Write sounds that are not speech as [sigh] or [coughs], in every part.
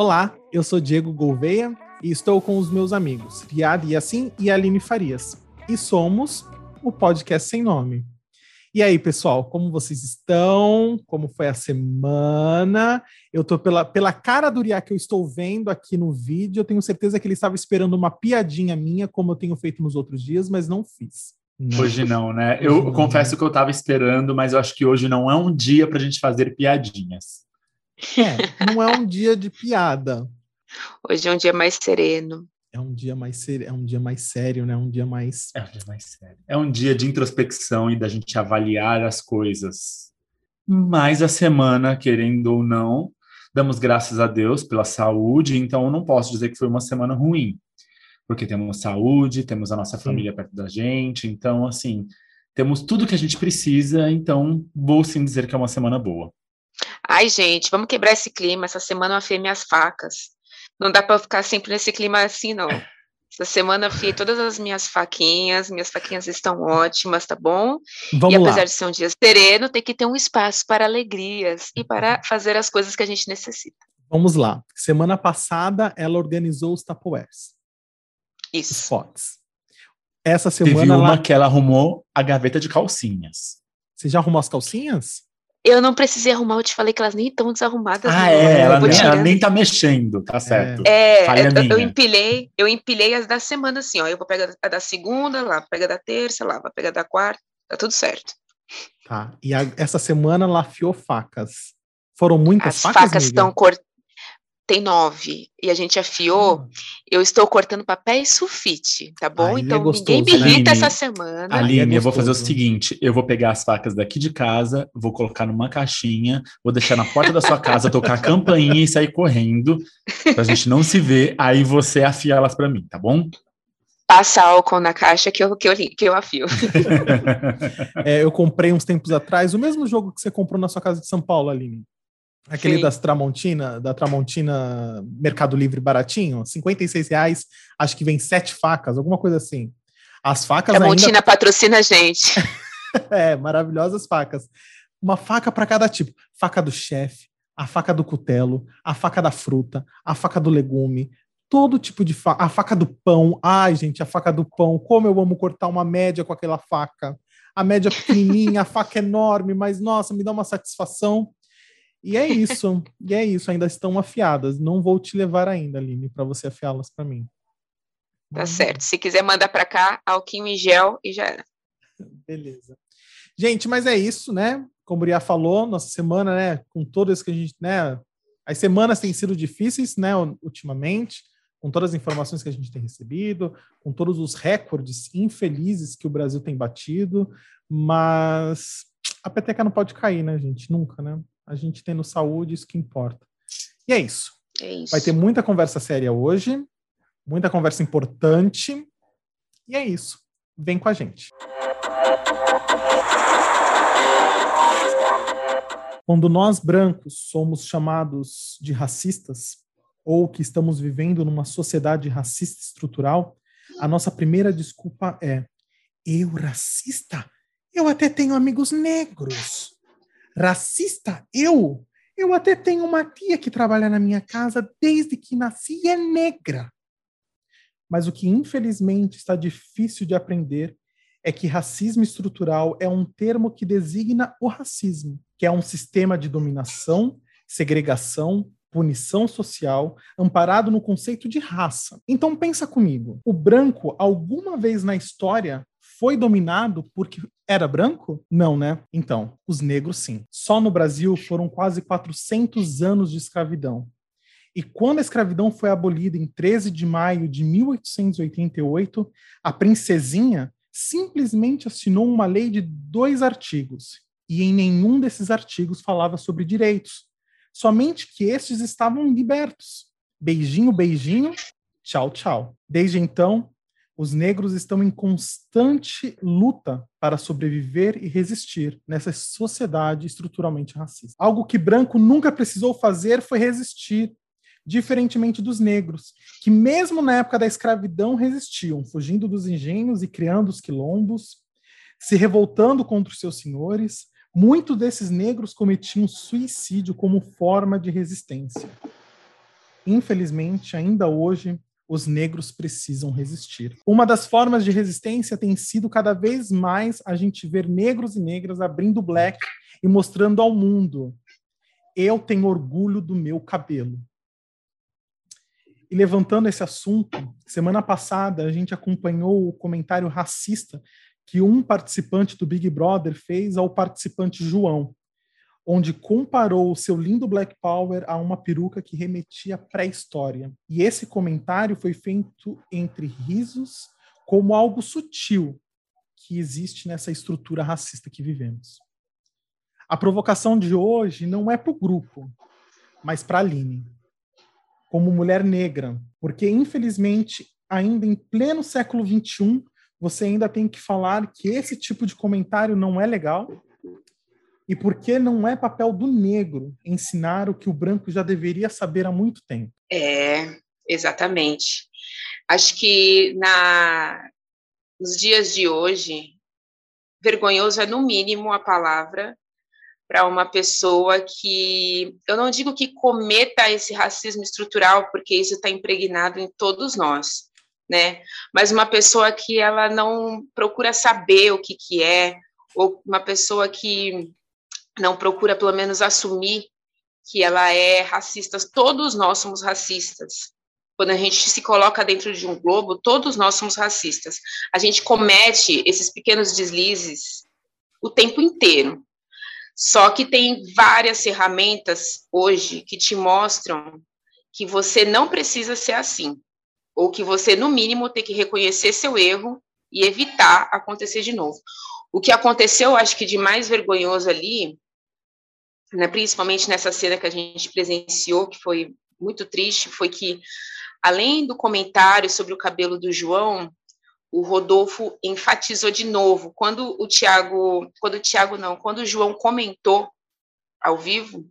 Olá, eu sou Diego Gouveia e estou com os meus amigos Riad Yassin e Aline Farias. E somos o Podcast Sem Nome. E aí, pessoal, como vocês estão? Como foi a semana? Eu tô pela, pela cara do Uriah que eu estou vendo aqui no vídeo, eu tenho certeza que ele estava esperando uma piadinha minha, como eu tenho feito nos outros dias, mas não fiz. Não. Hoje não, né? eu não. confesso que eu estava esperando, mas eu acho que hoje não é um dia para a gente fazer piadinhas. É, não é um dia de piada. Hoje é um dia mais sereno. É um dia mais ser... é um dia mais sério, né? Um dia mais É um dia mais sério. É um dia de introspecção e da gente avaliar as coisas. Mas a semana, querendo ou não, damos graças a Deus pela saúde, então eu não posso dizer que foi uma semana ruim. Porque temos saúde, temos a nossa sim. família perto da gente, então assim, temos tudo que a gente precisa, então vou sim dizer que é uma semana boa. Ai, gente, vamos quebrar esse clima. Essa semana eu afiei minhas facas. Não dá para ficar sempre nesse clima assim, não. Essa semana eu afiei todas as minhas faquinhas, minhas faquinhas estão ótimas, tá bom? Vamos e apesar lá. de ser um dia sereno, tem que ter um espaço para alegrias e para fazer as coisas que a gente necessita. Vamos lá. Semana passada ela organizou os Tupperwares. Isso. Os potes. Essa semana Teve uma ela... que ela arrumou a gaveta de calcinhas. Você já arrumou as calcinhas? Eu não precisei arrumar, eu te falei que elas nem estão desarrumadas. Ah, não. é, ela Eu vou nem, ela nem tá mexendo, tá certo. É, Falha eu, eu empilhei, eu empilhei as da semana assim, ó. Eu vou pegar a da segunda, lá, pega da terça, lá, vai pegar da quarta, tá tudo certo. Tá. E a- essa semana ela afiou facas. Foram muitas As facas, facas amiga? estão cortadas. Tem nove. E a gente afiou. Eu estou cortando papéis sulfite, tá bom? Aí é então gostoso, ninguém me né? irrita Aline, essa semana. Aline, é eu vou fazer o seguinte: eu vou pegar as facas daqui de casa, vou colocar numa caixinha, vou deixar na porta da sua casa, tocar a campainha e sair correndo, pra gente não se ver. Aí você afia elas pra mim, tá bom? Passa álcool na caixa que eu, que eu, que eu afio. [laughs] É, eu comprei uns tempos atrás o mesmo jogo que você comprou na sua casa de São Paulo, Aline. Aquele Sim. das Tramontina, da Tramontina Mercado Livre baratinho, 56 reais, acho que vem sete facas, alguma coisa assim. As facas A ainda patrocina a gente. [laughs] É, maravilhosas facas. Uma faca para cada tipo. Faca do chefe, a faca do cutelo, a faca da fruta, a faca do legume, todo tipo de faca. A faca do pão. Ai, gente, a faca do pão. Como eu amo cortar uma média com aquela faca. A média pequenininha, a faca enorme, mas nossa, me dá uma satisfação. E é isso. E é isso, ainda estão afiadas. Não vou te levar ainda, Aline, para você afiá-las para mim. Tá certo. Se quiser mandar pra cá, alquinho e gel e já era. Beleza. Gente, mas é isso, né? Como o Uriah falou, nossa semana, né? Com todas que a gente, né? As semanas têm sido difíceis, né? Ultimamente, com todas as informações que a gente tem recebido, com todos os recordes infelizes que o Brasil tem batido, mas a peteca não pode cair, né, gente? Nunca, né? A gente tendo saúde, isso que importa. E é isso. É isso. Vai ter muita conversa séria hoje, muita conversa importante. E é isso. Vem com a gente. Quando nós brancos somos chamados de racistas, ou que estamos vivendo numa sociedade racista estrutural, a nossa primeira desculpa é: eu racista? Eu até tenho amigos negros. Racista? Eu? Eu até tenho uma tia que trabalha na minha casa desde que nasci e é negra. Mas o que infelizmente está difícil de aprender é que racismo estrutural é um termo que designa o racismo, que é um sistema de dominação, segregação, punição social, amparado no conceito de raça. Então pensa comigo, o branco alguma vez na história foi dominado porque era branco? Não, né? Então, os negros sim. Só no Brasil foram quase 400 anos de escravidão. E quando a escravidão foi abolida em 13 de maio de 1888, a princesinha simplesmente assinou uma lei de dois artigos, e em nenhum desses artigos falava sobre direitos, somente que estes estavam libertos. Beijinho, beijinho, tchau, tchau. Desde então, os negros estão em constante luta para sobreviver e resistir nessa sociedade estruturalmente racista. Algo que branco nunca precisou fazer foi resistir, diferentemente dos negros, que mesmo na época da escravidão resistiam, fugindo dos engenhos e criando os quilombos, se revoltando contra os seus senhores. Muitos desses negros cometiam suicídio como forma de resistência. Infelizmente, ainda hoje, os negros precisam resistir. Uma das formas de resistência tem sido cada vez mais a gente ver negros e negras abrindo black e mostrando ao mundo: eu tenho orgulho do meu cabelo. E levantando esse assunto, semana passada a gente acompanhou o comentário racista que um participante do Big Brother fez ao participante João, onde comparou o seu lindo Black Power a uma peruca que remetia à pré-história. E esse comentário foi feito entre risos, como algo sutil que existe nessa estrutura racista que vivemos. A provocação de hoje não é para o grupo, mas para a Aline como mulher negra, porque infelizmente ainda em pleno século XXI você ainda tem que falar que esse tipo de comentário não é legal e porque não é papel do negro ensinar o que o branco já deveria saber há muito tempo. É, exatamente. Acho que na nos dias de hoje, vergonhoso é no mínimo a palavra para uma pessoa que, eu não digo que cometa esse racismo estrutural, porque isso está impregnado em todos nós, né? Mas uma pessoa que ela não procura saber o que, que é, ou uma pessoa que não procura, pelo menos, assumir que ela é racista. Todos nós somos racistas. Quando a gente se coloca dentro de um globo, todos nós somos racistas. A gente comete esses pequenos deslizes o tempo inteiro. Só que tem várias ferramentas hoje que te mostram que você não precisa ser assim, ou que você, no mínimo, tem que reconhecer seu erro e evitar acontecer de novo. O que aconteceu, acho que de mais vergonhoso ali, né, principalmente nessa cena que a gente presenciou, que foi muito triste, foi que, além do comentário sobre o cabelo do João, o Rodolfo enfatizou de novo. Quando o Tiago, quando o Tiago não, quando o João comentou ao vivo,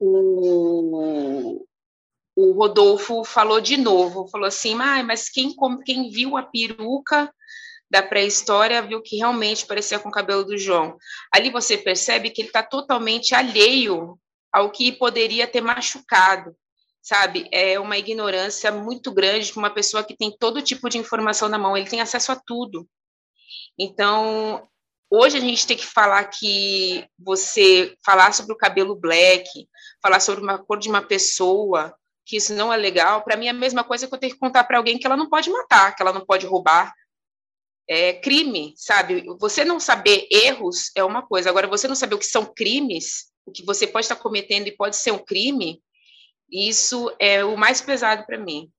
o, o Rodolfo falou de novo, falou assim, ah, mas quem, quem viu a peruca da pré-história viu que realmente parecia com o cabelo do João. Ali você percebe que ele está totalmente alheio ao que poderia ter machucado sabe? É uma ignorância muito grande para uma pessoa que tem todo tipo de informação na mão, ele tem acesso a tudo. Então, hoje a gente tem que falar que você falar sobre o cabelo black, falar sobre uma cor de uma pessoa, que isso não é legal, para mim é a mesma coisa que eu tenho que contar para alguém que ela não pode matar, que ela não pode roubar. É crime, sabe? Você não saber erros é uma coisa, agora você não saber o que são crimes, o que você pode estar cometendo e pode ser um crime, isso é o mais pesado para mim.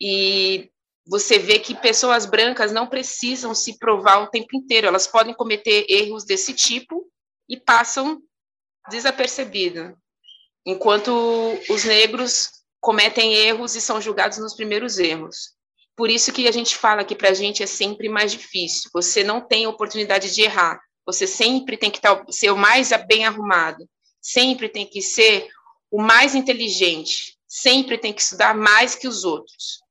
E você vê que pessoas brancas não precisam se provar o tempo inteiro, elas podem cometer erros desse tipo e passam desapercebido, enquanto os negros cometem erros e são julgados nos primeiros erros. Por isso que a gente fala que para a gente é sempre mais difícil. Você não tem oportunidade de errar. Você sempre tem que ser o mais bem arrumado. Sempre tem que ser o mais inteligente sempre tem que estudar mais que os outros.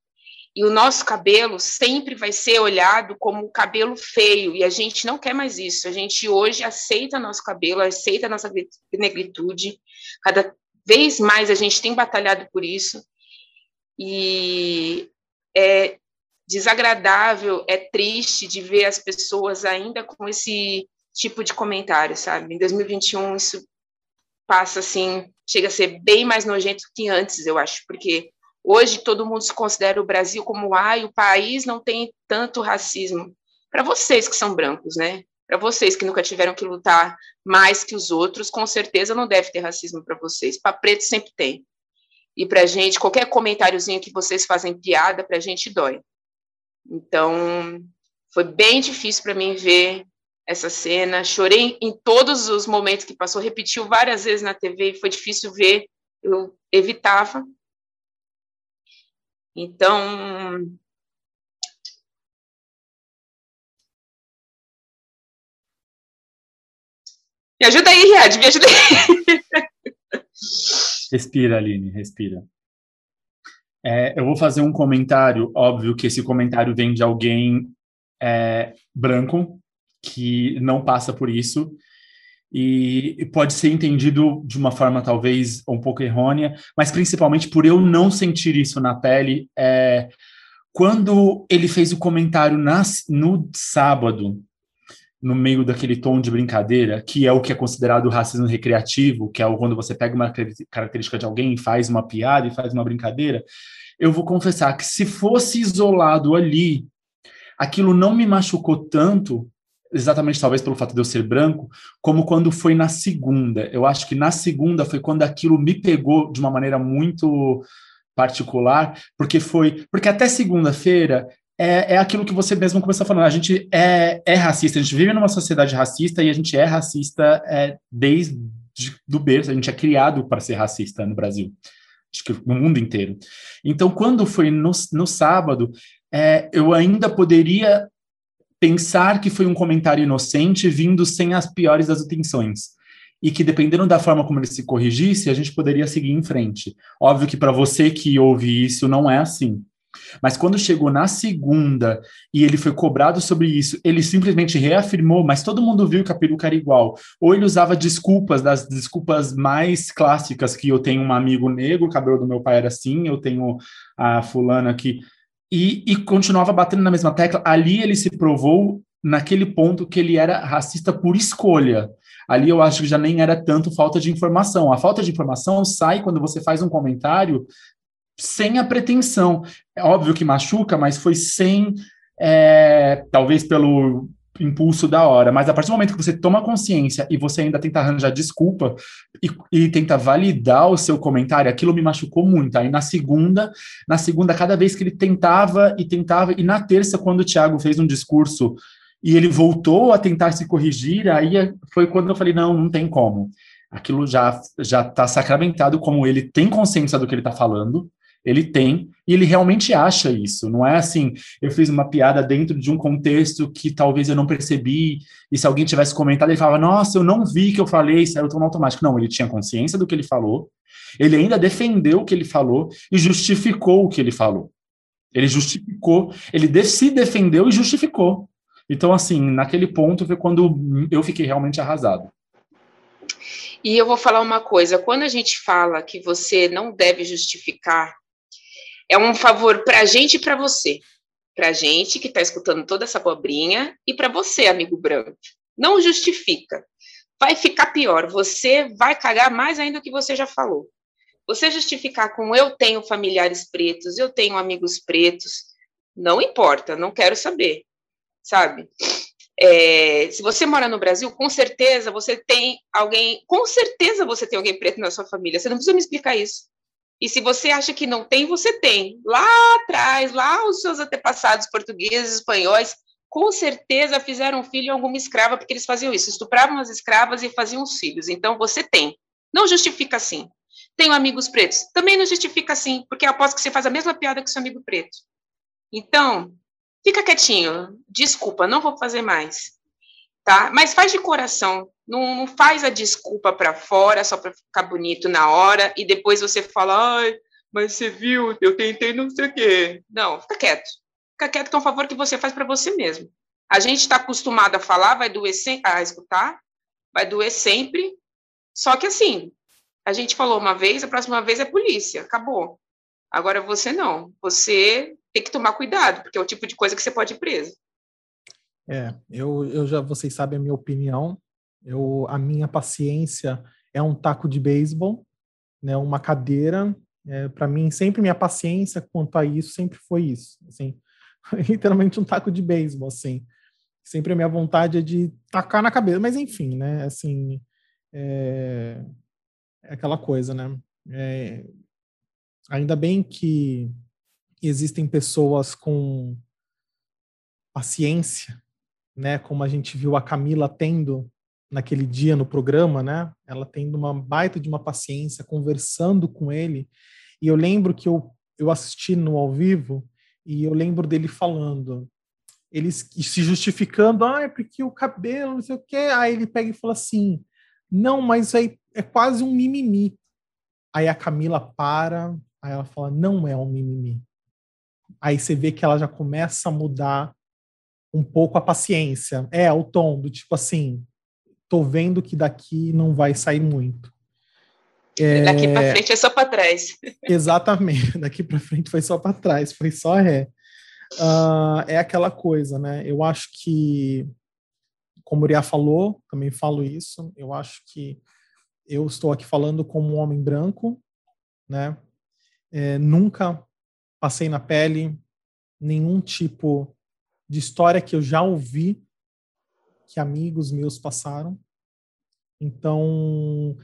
E o nosso cabelo sempre vai ser olhado como um cabelo feio, e a gente não quer mais isso. A gente hoje aceita nosso cabelo, aceita nossa negritude. Cada vez mais a gente tem batalhado por isso. E é desagradável, é triste de ver as pessoas ainda com esse tipo de comentário, sabe? Em 2021 isso passa assim, chega a ser bem mais nojento que antes, eu acho, porque hoje todo mundo se considera o Brasil como ai, o país não tem tanto racismo. Para vocês que são brancos, né? Para vocês que nunca tiveram que lutar mais que os outros, com certeza não deve ter racismo para vocês. Para preto sempre tem. E para gente, qualquer comentáriozinho que vocês fazem piada, para gente dói. Então, foi bem difícil para mim ver essa cena. Chorei em todos os momentos que passou, repetiu várias vezes na TV, foi difícil ver, eu evitava. Então. Me ajuda aí, Riad, me ajuda aí. [laughs] Respira, Aline, respira. É, eu vou fazer um comentário, óbvio que esse comentário vem de alguém é, branco, que não passa por isso. e, pode ser entendido de uma forma talvez um pouco errônea, mas principalmente por eu não sentir isso na pele. É, quando ele fez o comentário na, no sábado, no meio daquele tom de brincadeira, que é o que é considerado racismo recreativo, que é quando você pega uma característica de alguém, faz uma piada e faz uma brincadeira, eu vou confessar que se fosse isolado ali, aquilo não me machucou tanto, exatamente talvez pelo fato de eu ser branco, como quando foi na segunda. Eu acho que na segunda foi quando aquilo me pegou de uma maneira muito particular, porque foi, porque até segunda-feira é, é aquilo que você mesmo começou falando. A gente é, é racista, a gente vive numa sociedade racista e a gente é racista é, desde do berço. A gente é criado para ser racista no Brasil, acho que no mundo inteiro. Então, quando foi no, no sábado, é, eu ainda poderia pensar que foi um comentário inocente vindo sem as piores das intenções e que dependendo da forma como ele se corrigisse, a gente poderia seguir em frente. Óbvio que para você que ouve isso não é assim. Mas quando chegou na segunda e ele foi cobrado sobre isso, ele simplesmente reafirmou, mas todo mundo viu que a peruca era igual. Ou ele usava desculpas, das desculpas mais clássicas, que eu tenho um amigo negro, o cabelo do meu pai era assim, eu tenho a fulana que... E, e continuava batendo na mesma tecla. Ali ele se provou naquele ponto que ele era racista por escolha. Ali eu acho que já nem era tanto falta de informação. A falta de informação sai quando você faz um comentário sem a pretensão. É óbvio que machuca, mas foi sem, é, talvez pelo impulso da hora, mas a partir do momento que você toma consciência e você ainda tenta arranjar desculpa e, e, tenta validar o seu comentário, aquilo me machucou muito. Aí na segunda, na segunda, cada vez que ele tentava e tentava, e na terça, quando o Thiago fez um discurso e ele voltou a tentar se corrigir, aí foi quando eu falei, não, não tem como. Aquilo já já está sacramentado como ele tem consciência do que ele está falando, ele tem, e ele realmente acha isso. Não é assim, eu fiz uma piada dentro de um contexto que talvez eu não percebi, e se alguém tivesse comentado, ele falava, nossa, eu não vi que eu falei, saiu tão automático. Não, ele tinha consciência do que ele falou, ele ainda defendeu o que ele falou e justificou o que ele falou. Ele justificou, ele se defendeu e justificou. Então, assim, naquele ponto foi quando eu fiquei realmente arrasado. E eu vou falar uma coisa: quando a gente fala que você não deve justificar é um favor para a gente e para você. Para a gente que está escutando toda essa cobrinha e para você, amigo branco. Não justifica. Vai ficar pior. Você vai cagar mais ainda do que você já falou. Você justificar com eu tenho familiares pretos, eu tenho amigos pretos, não importa, não quero saber, sabe? É, se você mora no Brasil, com certeza você tem alguém, com certeza você tem alguém preto na sua família. Você não precisa me explicar isso. E se você acha que não tem, você tem. Lá atrás, lá os seus antepassados portugueses, espanhóis, com certeza fizeram filho em alguma escrava, porque eles faziam isso, estupravam as escravas e faziam os filhos. Então você tem. Não justifica assim. Tenho amigos pretos. Também não justifica assim, porque aposto que você faz a mesma piada que seu amigo preto. Então, fica quietinho. Desculpa, não vou fazer mais. Tá? Mas faz de coração. Não, não faz a desculpa para fora só para ficar bonito na hora e depois você fala, ai, mas você viu, eu tentei não sei o quê. Não, fica quieto. Fica quieto que é um favor que você faz para você mesmo. A gente está acostumado a falar, vai doer sempre, a escutar, vai doer sempre. Só que assim, a gente falou uma vez, a próxima vez é polícia, acabou. Agora você não. Você tem que tomar cuidado, porque é o tipo de coisa que você pode ir preso. É, eu, eu já, vocês sabem a minha opinião. Eu, a minha paciência é um taco de beisebol, né, uma cadeira. É, para mim, sempre minha paciência quanto a isso sempre foi isso, assim, [laughs] literalmente um taco de beisebol, assim. Sempre a minha vontade é de tacar na cabeça, mas enfim, né, assim, é, é aquela coisa, né. É, ainda bem que existem pessoas com paciência, né, como a gente viu a Camila tendo naquele dia no programa, né? Ela tendo uma baita de uma paciência, conversando com ele. E eu lembro que eu, eu assisti no ao vivo e eu lembro dele falando, ele se justificando, ah, é porque o cabelo, não sei o quê. Aí ele pega e fala assim: não, mas aí é quase um mimimi. Aí a Camila para, aí ela fala: não é um mimimi. Aí você vê que ela já começa a mudar um pouco a paciência. É, o tom do tipo assim, tô vendo que daqui não vai sair muito. É... Daqui para frente é só para trás. [laughs] Exatamente, daqui para frente foi só para trás, foi só ré. Uh, é aquela coisa, né? Eu acho que, como o Uriah falou, também falo isso, eu acho que eu estou aqui falando como um homem branco, né? É, nunca passei na pele nenhum tipo de história que eu já ouvi que amigos meus passaram. Então,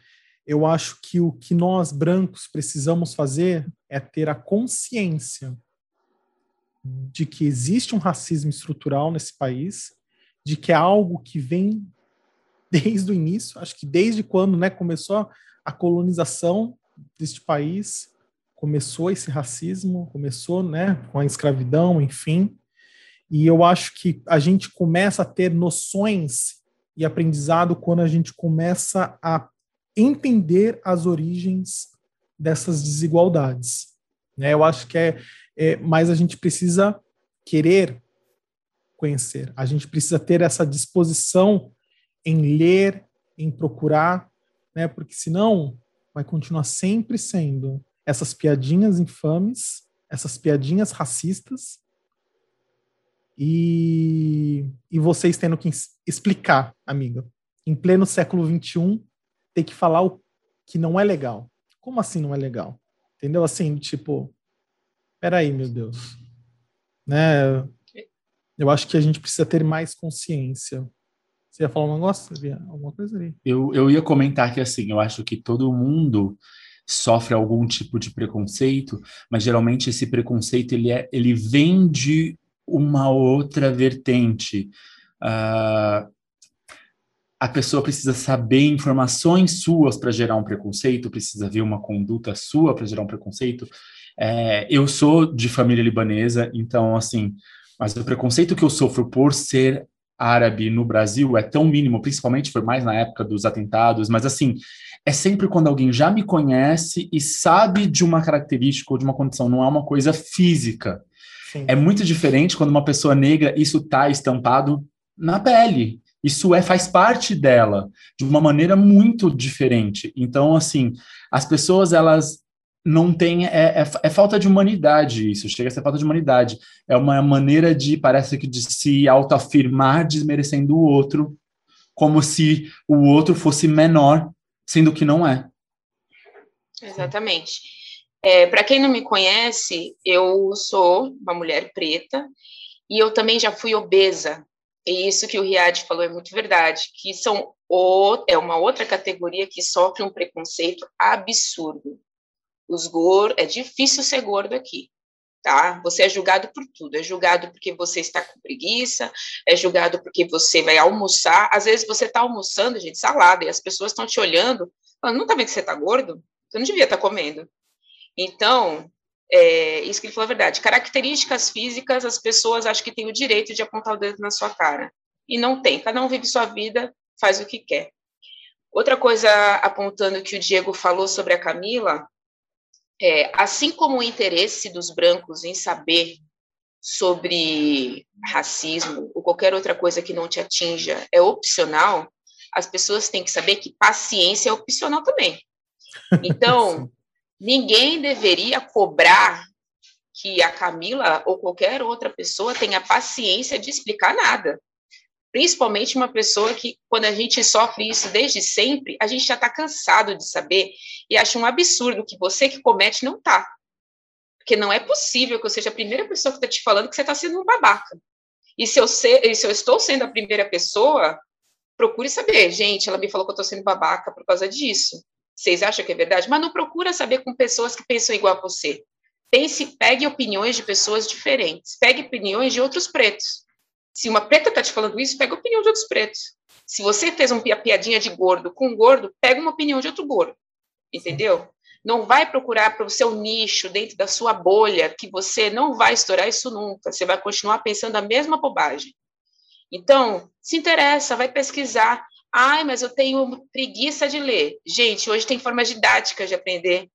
eu acho que o que nós brancos precisamos fazer é ter a consciência de que existe um racismo estrutural nesse país, de que é algo que vem [laughs] desde o início, acho que desde quando né, começou a colonização deste país, começou esse racismo, começou né, com a escravidão, enfim. E eu acho que a gente começa a ter noções e aprendizado quando a gente começa a entender as origens dessas desigualdades. Né? Eu acho que é, é, mas a gente precisa querer conhecer, a gente precisa ter essa disposição em ler, em procurar, né? porque senão vai continuar sempre sendo essas piadinhas infames, essas piadinhas racistas, e, e vocês tendo que explicar, amiga, em pleno século XXI, ter que falar o que não é legal. Como assim não é legal? Entendeu? Assim, tipo, peraí, meu Deus. Né? Eu acho que a gente precisa ter mais consciência. Você ia falar um negócio? Alguma coisa ali? Eu, eu ia comentar que, assim, eu acho que todo mundo sofre algum tipo de preconceito, mas geralmente esse preconceito ele, é, ele vem de uma outra vertente. Uh, a pessoa precisa saber informações suas para gerar um preconceito, precisa ver uma conduta sua para gerar um preconceito. É, eu sou de família libanesa, então, assim, mas o preconceito que eu sofro por ser árabe no Brasil é tão mínimo, principalmente foi mais na época dos atentados, mas assim, é sempre quando alguém já me conhece e sabe de uma característica ou de uma condição, não é uma coisa física. Sim. É muito diferente quando uma pessoa negra, isso está estampado na pele. Isso é faz parte dela de uma maneira muito diferente. Então, assim, as pessoas elas não têm é, é, é, falta de humanidade isso. Chega a ser falta de humanidade. É uma maneira de parece que de se autoafirmar desmerecendo o outro, como se o outro fosse menor, sendo que não é. Exatamente. É, Para quem não me conhece, eu sou uma mulher preta e eu também já fui obesa. E isso que o Riad falou é muito verdade, que são o, é uma outra categoria que sofre um preconceito absurdo. Os gordos, é difícil ser gordo aqui, tá? Você é julgado por tudo, é julgado porque você está com preguiça, é julgado porque você vai almoçar, às vezes você está almoçando, gente, salada, e as pessoas estão te olhando, falando, não tá vendo que você está gordo? Você não devia estar tá comendo. Então, é, isso que ele falou é verdade. Características físicas, as pessoas acham que têm o direito de apontar o dedo na sua cara. E não tem. Cada um vive sua vida, faz o que quer. Outra coisa, apontando que o Diego falou sobre a Camila, é, assim como o interesse dos brancos em saber sobre racismo ou qualquer outra coisa que não te atinja é opcional, as pessoas têm que saber que paciência é opcional também. Então, [laughs] ninguém deveria cobrar que a Camila ou qualquer outra pessoa tenha paciência de explicar nada. Principalmente uma pessoa que, quando a gente sofre isso desde sempre, a gente já está cansado de saber e acha um absurdo que você que comete não está. Porque não é possível que eu seja a primeira pessoa que está te falando que você está sendo um babaca. E se, eu ser, e se eu estou sendo a primeira pessoa, procure saber. Gente, ela me falou que eu estou sendo babaca por causa disso. Vocês acham que é verdade? Mas não procura saber com pessoas que pensam igual a você. Pense, pegue opiniões de pessoas diferentes. Pegue opiniões de outros pretos. Se uma preta está te falando isso, pega a opinião de outros pretos. Se você fez uma piadinha de gordo com um gordo, pega uma opinião de outro gordo. Entendeu? Não vai procurar para o seu nicho, dentro da sua bolha, que você não vai estourar isso nunca. Você vai continuar pensando a mesma bobagem. Então, se interessa, vai pesquisar. Ai, mas eu tenho preguiça de ler. Gente, hoje tem formas didáticas de aprender.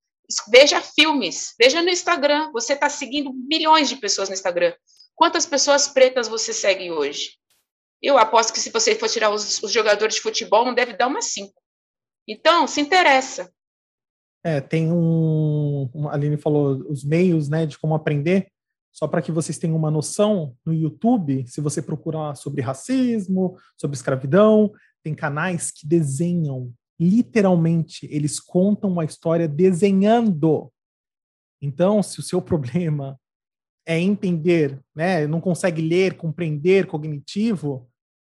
Veja filmes, veja no Instagram. Você está seguindo milhões de pessoas no Instagram. Quantas pessoas pretas você segue hoje? Eu aposto que se você for tirar os, os jogadores de futebol, não deve dar uma cinco. Então, se interessa. É, tem um, a Aline falou os meios, né, de como aprender. Só para que vocês tenham uma noção, no YouTube, se você procurar sobre racismo, sobre escravidão, tem canais que desenham, literalmente, eles contam a história desenhando. Então, se o seu [laughs] problema é entender, né, não consegue ler, compreender, cognitivo,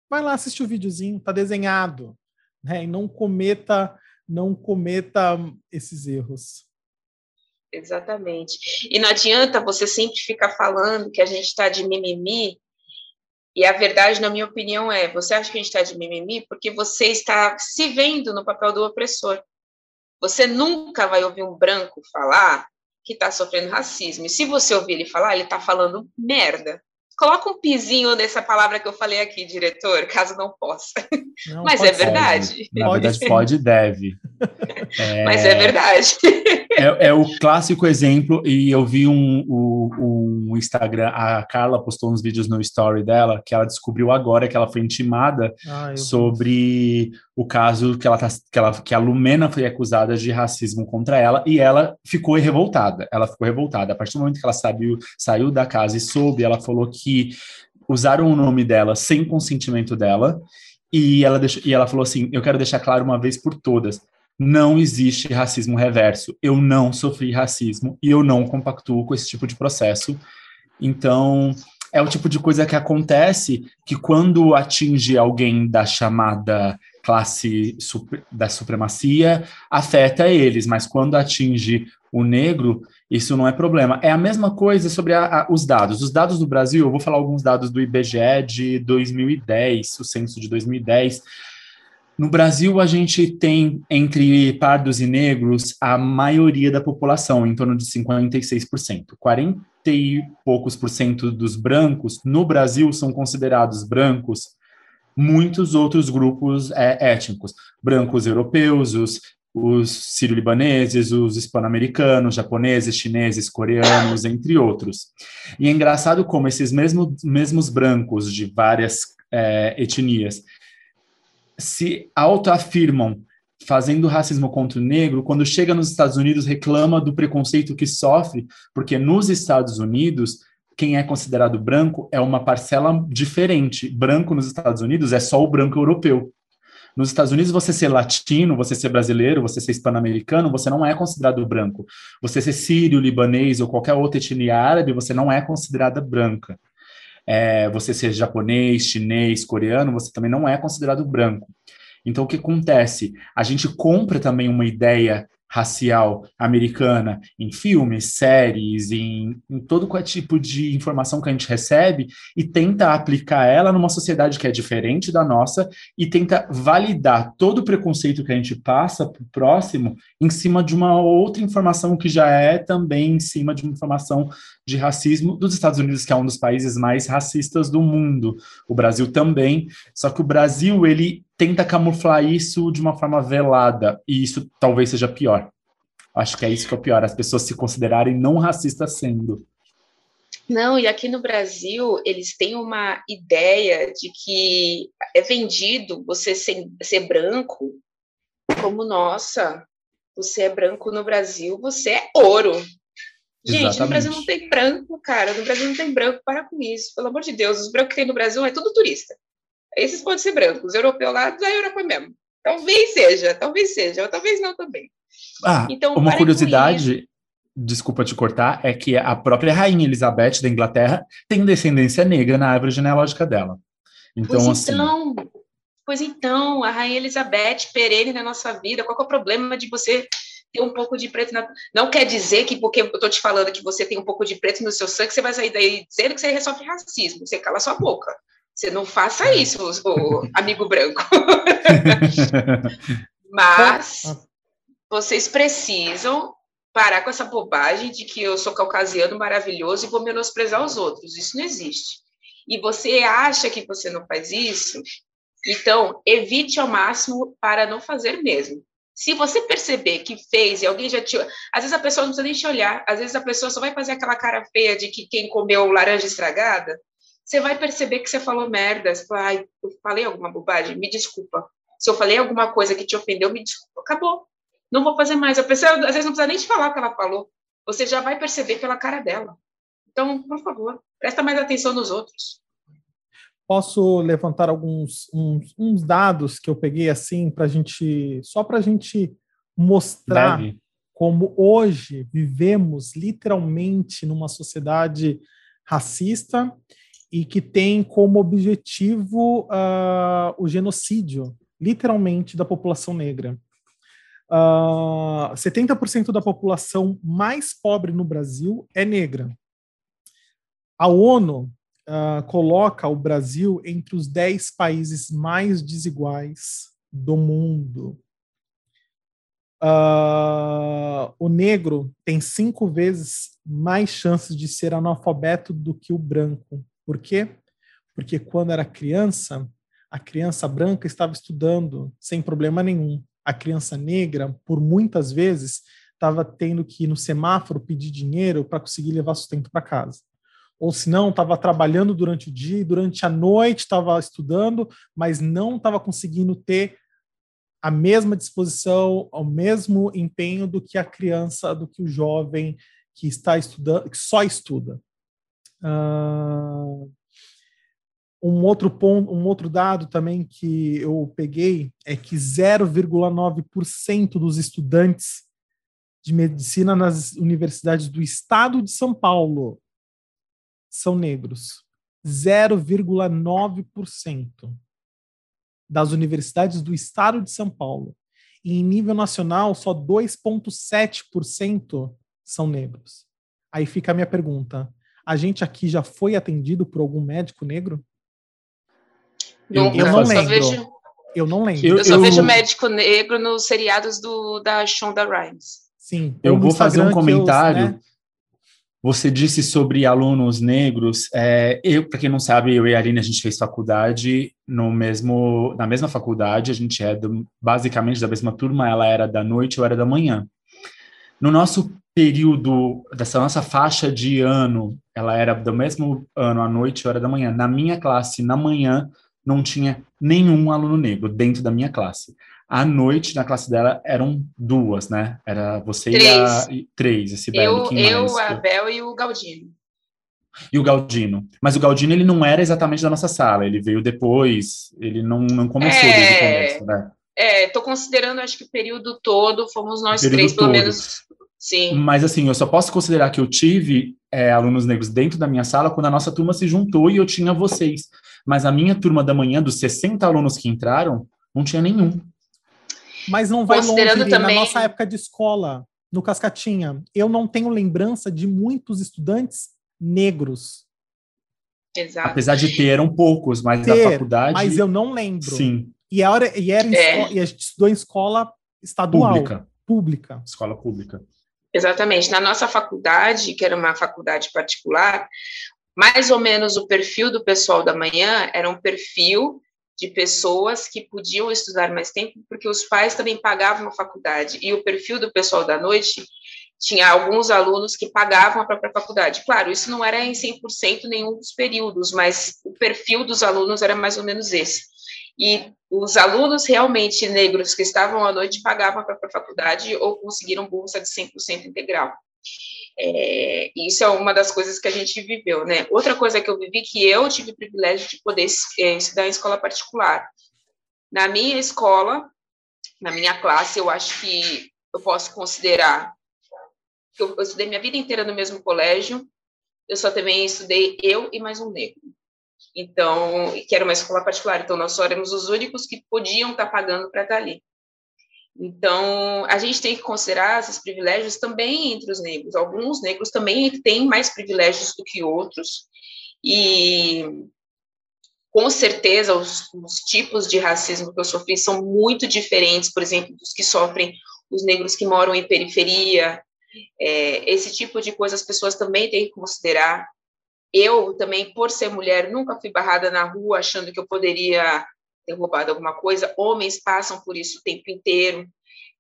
vai lá assistir o videozinho, tá desenhado, né, e não cometa, não cometa esses erros. Exatamente. E não adianta você sempre ficar falando que a gente está de mimimi, e a verdade, na minha opinião, é: você acha que a gente está de mimimi porque você está se vendo no papel do opressor. Você nunca vai ouvir um branco falar que está sofrendo racismo. E se você ouvir ele falar, ele está falando merda. Coloca um pizinho nessa palavra que eu falei aqui, diretor, caso não possa. Não, Mas é verdade. Na verdade, pode e deve. [laughs] É... Mas é verdade. É, é, o clássico exemplo, e eu vi um, um, um, Instagram, a Carla postou uns vídeos no story dela, que ela descobriu agora que ela foi intimada ah, sobre o caso que, ela tá, que, ela, que a Lumena foi acusada de racismo contra ela, e ela ficou revoltada. Ela ficou revoltada. A partir do momento que ela saiu, saiu da casa e soube, ela falou que usaram o nome dela sem consentimento dela, e ela, deixou, e ela falou assim: Eu quero deixar claro uma vez por todas não existe racismo reverso. Eu não sofri racismo e eu não compactuo com esse tipo de processo. Então, é o tipo de coisa que acontece que quando atinge alguém da chamada classe da supremacia, afeta eles, mas quando atinge o negro, isso não é problema. É a mesma coisa sobre a, a, os dados. Os dados do Brasil, eu vou falar alguns dados do IBGE de 2010, o censo de 2010, no Brasil, a gente tem entre pardos e negros a maioria da população, em torno de 56%. 40 e poucos por cento dos brancos no Brasil são considerados brancos. Muitos outros grupos é, étnicos, brancos europeus, os, os sírio-libaneses, os hispano-americanos, japoneses, chineses, coreanos, entre outros. E é engraçado como esses mesmos, mesmos brancos de várias é, etnias se autoafirmam fazendo racismo contra o negro, quando chega nos Estados Unidos reclama do preconceito que sofre, porque nos Estados Unidos quem é considerado branco é uma parcela diferente. Branco nos Estados Unidos é só o branco europeu. Nos Estados Unidos, você ser latino, você ser brasileiro, você ser hispano-americano, você não é considerado branco. Você ser sírio, libanês ou qualquer outra etnia árabe, você não é considerada branca é, você ser japonês, chinês, coreano, você também não é considerado branco. Então, o que acontece? A gente compra também uma ideia racial americana em filmes, séries, em, em todo qual tipo de informação que a gente recebe e tenta aplicar ela numa sociedade que é diferente da nossa e tenta validar todo o preconceito que a gente passa para o próximo em cima de uma outra informação que já é também em cima de uma informação de racismo dos Estados Unidos, que é um dos países mais racistas do mundo. O Brasil também, só que o Brasil ele tenta camuflar isso de uma forma velada, e isso talvez seja pior. Acho que é isso que é o pior, as pessoas se considerarem não racistas sendo. Não, e aqui no Brasil, eles têm uma ideia de que é vendido você ser, ser branco como, nossa, você é branco no Brasil, você é ouro. Gente, Exatamente. no Brasil não tem branco, cara. No Brasil não tem branco, para com isso. Pelo amor de Deus, os brancos que tem no Brasil é tudo turista. Esses podem ser brancos, os europeus lá da Europa mesmo. Talvez seja, talvez seja, ou talvez não também. Ah, então, uma curiosidade, desculpa te cortar, é que a própria rainha Elizabeth da Inglaterra tem descendência negra na árvore genealógica dela. Então, pois assim. Então, pois então, a rainha Elizabeth perene na nossa vida, qual é o problema de você ter um pouco de preto na... Não quer dizer que porque eu estou te falando que você tem um pouco de preto no seu sangue, você vai sair daí dizendo que você sofre racismo. Você cala sua boca. Você não faça é. isso, o [laughs] amigo branco. [laughs] Mas vocês precisam parar com essa bobagem de que eu sou caucasiano maravilhoso e vou menosprezar os outros. Isso não existe. E você acha que você não faz isso? Então, evite ao máximo para não fazer mesmo. Se você perceber que fez e alguém já te. Às vezes a pessoa não precisa nem te olhar, às vezes a pessoa só vai fazer aquela cara feia de que quem comeu laranja estragada você vai perceber que você falou merda. Você fala, Ai, eu falei alguma bobagem, me desculpa. Se eu falei alguma coisa que te ofendeu, me desculpa. Acabou. Não vou fazer mais. A pessoa, às vezes, não precisa nem te falar o que ela falou. Você já vai perceber pela cara dela. Então, por favor, presta mais atenção nos outros. Posso levantar alguns uns, uns dados que eu peguei assim para gente, só para a gente mostrar Deve. como hoje vivemos literalmente numa sociedade racista e que tem como objetivo uh, o genocídio, literalmente, da população negra. Uh, ah, 70% da população mais pobre no Brasil é negra. A ONU uh, coloca o Brasil entre os 10 países mais desiguais do mundo. Uh, o negro tem cinco vezes mais chances de ser analfabeto do que o branco. Por quê? Porque quando era criança, a criança branca estava estudando sem problema nenhum. A criança negra, por muitas vezes, estava tendo que ir no semáforo pedir dinheiro para conseguir levar sustento para casa. Ou se não, estava trabalhando durante o dia e durante a noite estava estudando, mas não estava conseguindo ter a mesma disposição, o mesmo empenho do que a criança, do que o jovem que está estudando, que só estuda. Uh, um outro ponto, um outro dado também que eu peguei é que 0,9% dos estudantes de medicina nas universidades do estado de São Paulo são negros. 0,9% das universidades do estado de São Paulo. E em nível nacional, só 2,7% são negros. Aí fica a minha pergunta: a gente aqui já foi atendido por algum médico negro? Nunca. Eu não lembro. Vejo, eu não lembro. Eu, eu só eu, vejo médico negro nos seriados do, da Shonda Rhimes. Sim. Eu vou fazer um comentário. Eu, né? Você disse sobre alunos negros. É, eu, para quem não sabe, eu e a Aline a gente fez faculdade no mesmo, na mesma faculdade. A gente é do, basicamente da mesma turma. Ela era da noite, eu era da manhã. No nosso período dessa nossa faixa de ano, ela era do mesmo ano à noite, hora da manhã. Na minha classe, na manhã, não tinha nenhum aluno negro dentro da minha classe. À noite, na classe dela, eram duas, né? Era você três. e a... Três, esse Eu, eu a Bel e o Galdino. E o Galdino. Mas o Galdino, ele não era exatamente da nossa sala. Ele veio depois, ele não, não começou é... desde o começo, né? É, tô considerando, acho que o período todo, fomos nós três, pelo todo. menos Sim. Mas assim, eu só posso considerar que eu tive é, alunos negros dentro da minha sala quando a nossa turma se juntou e eu tinha vocês. Mas a minha turma da manhã, dos 60 alunos que entraram, não tinha nenhum. Mas não vai longe, também... na nossa época de escola, no Cascatinha, eu não tenho lembrança de muitos estudantes negros. Exato. Apesar de ter, eram poucos, mas ter, da faculdade... Mas eu não lembro. Sim. E, era, e, era é. escola, e a gente estudou em escola estadual. Pública. Pública. Escola pública. Exatamente. Na nossa faculdade, que era uma faculdade particular, mais ou menos o perfil do pessoal da manhã era um perfil de pessoas que podiam estudar mais tempo, porque os pais também pagavam a faculdade. E o perfil do pessoal da noite tinha alguns alunos que pagavam a própria faculdade. Claro, isso não era em 100% nenhum dos períodos, mas o perfil dos alunos era mais ou menos esse. E os alunos realmente negros que estavam à noite pagavam a faculdade ou conseguiram bolsa de 100% integral. É, isso é uma das coisas que a gente viveu, né? Outra coisa que eu vivi que eu tive o privilégio de poder é, estudar em escola particular. Na minha escola, na minha classe, eu acho que eu posso considerar que eu, eu estudei minha vida inteira no mesmo colégio. Eu só também estudei eu e mais um negro. Então, que era uma escola particular, então nós só éramos os únicos que podiam estar pagando para estar ali. Então, a gente tem que considerar esses privilégios também entre os negros. Alguns negros também têm mais privilégios do que outros, e com certeza os, os tipos de racismo que eu sofri são muito diferentes, por exemplo, dos que sofrem os negros que moram em periferia. É, esse tipo de coisa as pessoas também têm que considerar. Eu também, por ser mulher, nunca fui barrada na rua achando que eu poderia ter roubado alguma coisa. Homens passam por isso o tempo inteiro.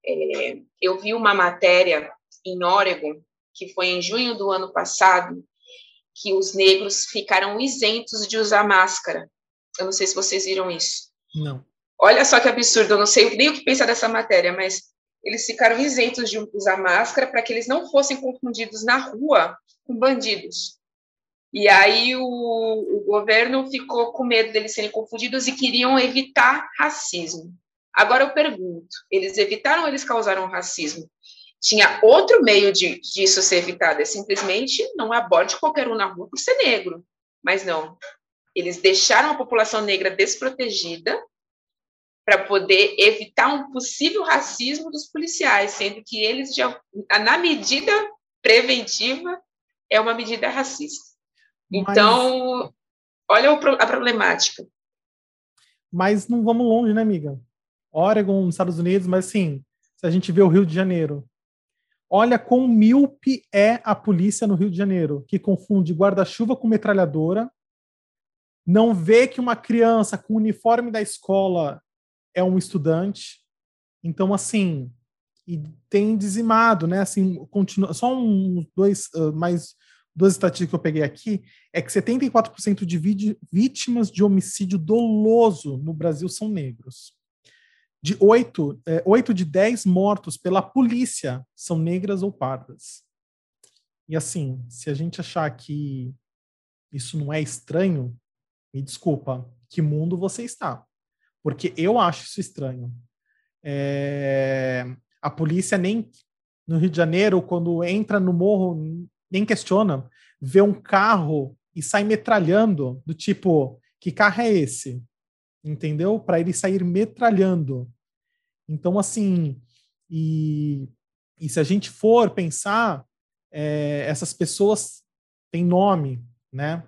É, eu vi uma matéria em Oregon, que foi em junho do ano passado, que os negros ficaram isentos de usar máscara. Eu não sei se vocês viram isso. Não. Olha só que absurdo, eu não sei nem o que pensar dessa matéria, mas eles ficaram isentos de usar máscara para que eles não fossem confundidos na rua com bandidos. E aí o, o, governo ficou com medo deles serem confundidos e queriam evitar racismo. Agora eu pergunto, eles evitaram ou eles causaram racismo? Tinha outro meio de disso ser evitado, é simplesmente não aborde qualquer um na rua por ser negro. Mas não, eles deixaram a população negra desprotegida para poder evitar um possível racismo dos policiais, sendo que eles já, na medida preventiva, é uma medida racista. Então, Mas... olha a problemática. Mas não vamos longe, né, amiga? Oregon, Estados Unidos, mas sim, se a gente vê o Rio de Janeiro, olha quão míope é a polícia no Rio de Janeiro, que confunde guarda-chuva com metralhadora, não vê que uma criança com o uniforme da escola é um estudante. Então, assim, e tem dizimado, né? Assim, continua, só um, dois, uh, mais duas estatísticas que eu peguei aqui, é que 74% de vítimas de homicídio doloso no Brasil são negros. De 8, é, 8 de 10 mortos pela polícia são negras ou pardas. E assim, se a gente achar que isso não é estranho, me desculpa, que mundo você está? Porque eu acho isso estranho. É, a polícia nem no Rio de Janeiro, quando entra no morro, nem questiona, vê um carro e sai metralhando, do tipo, que carro é esse? Entendeu? Para ele sair metralhando. Então, assim, e, e se a gente for pensar, é, essas pessoas têm nome, né?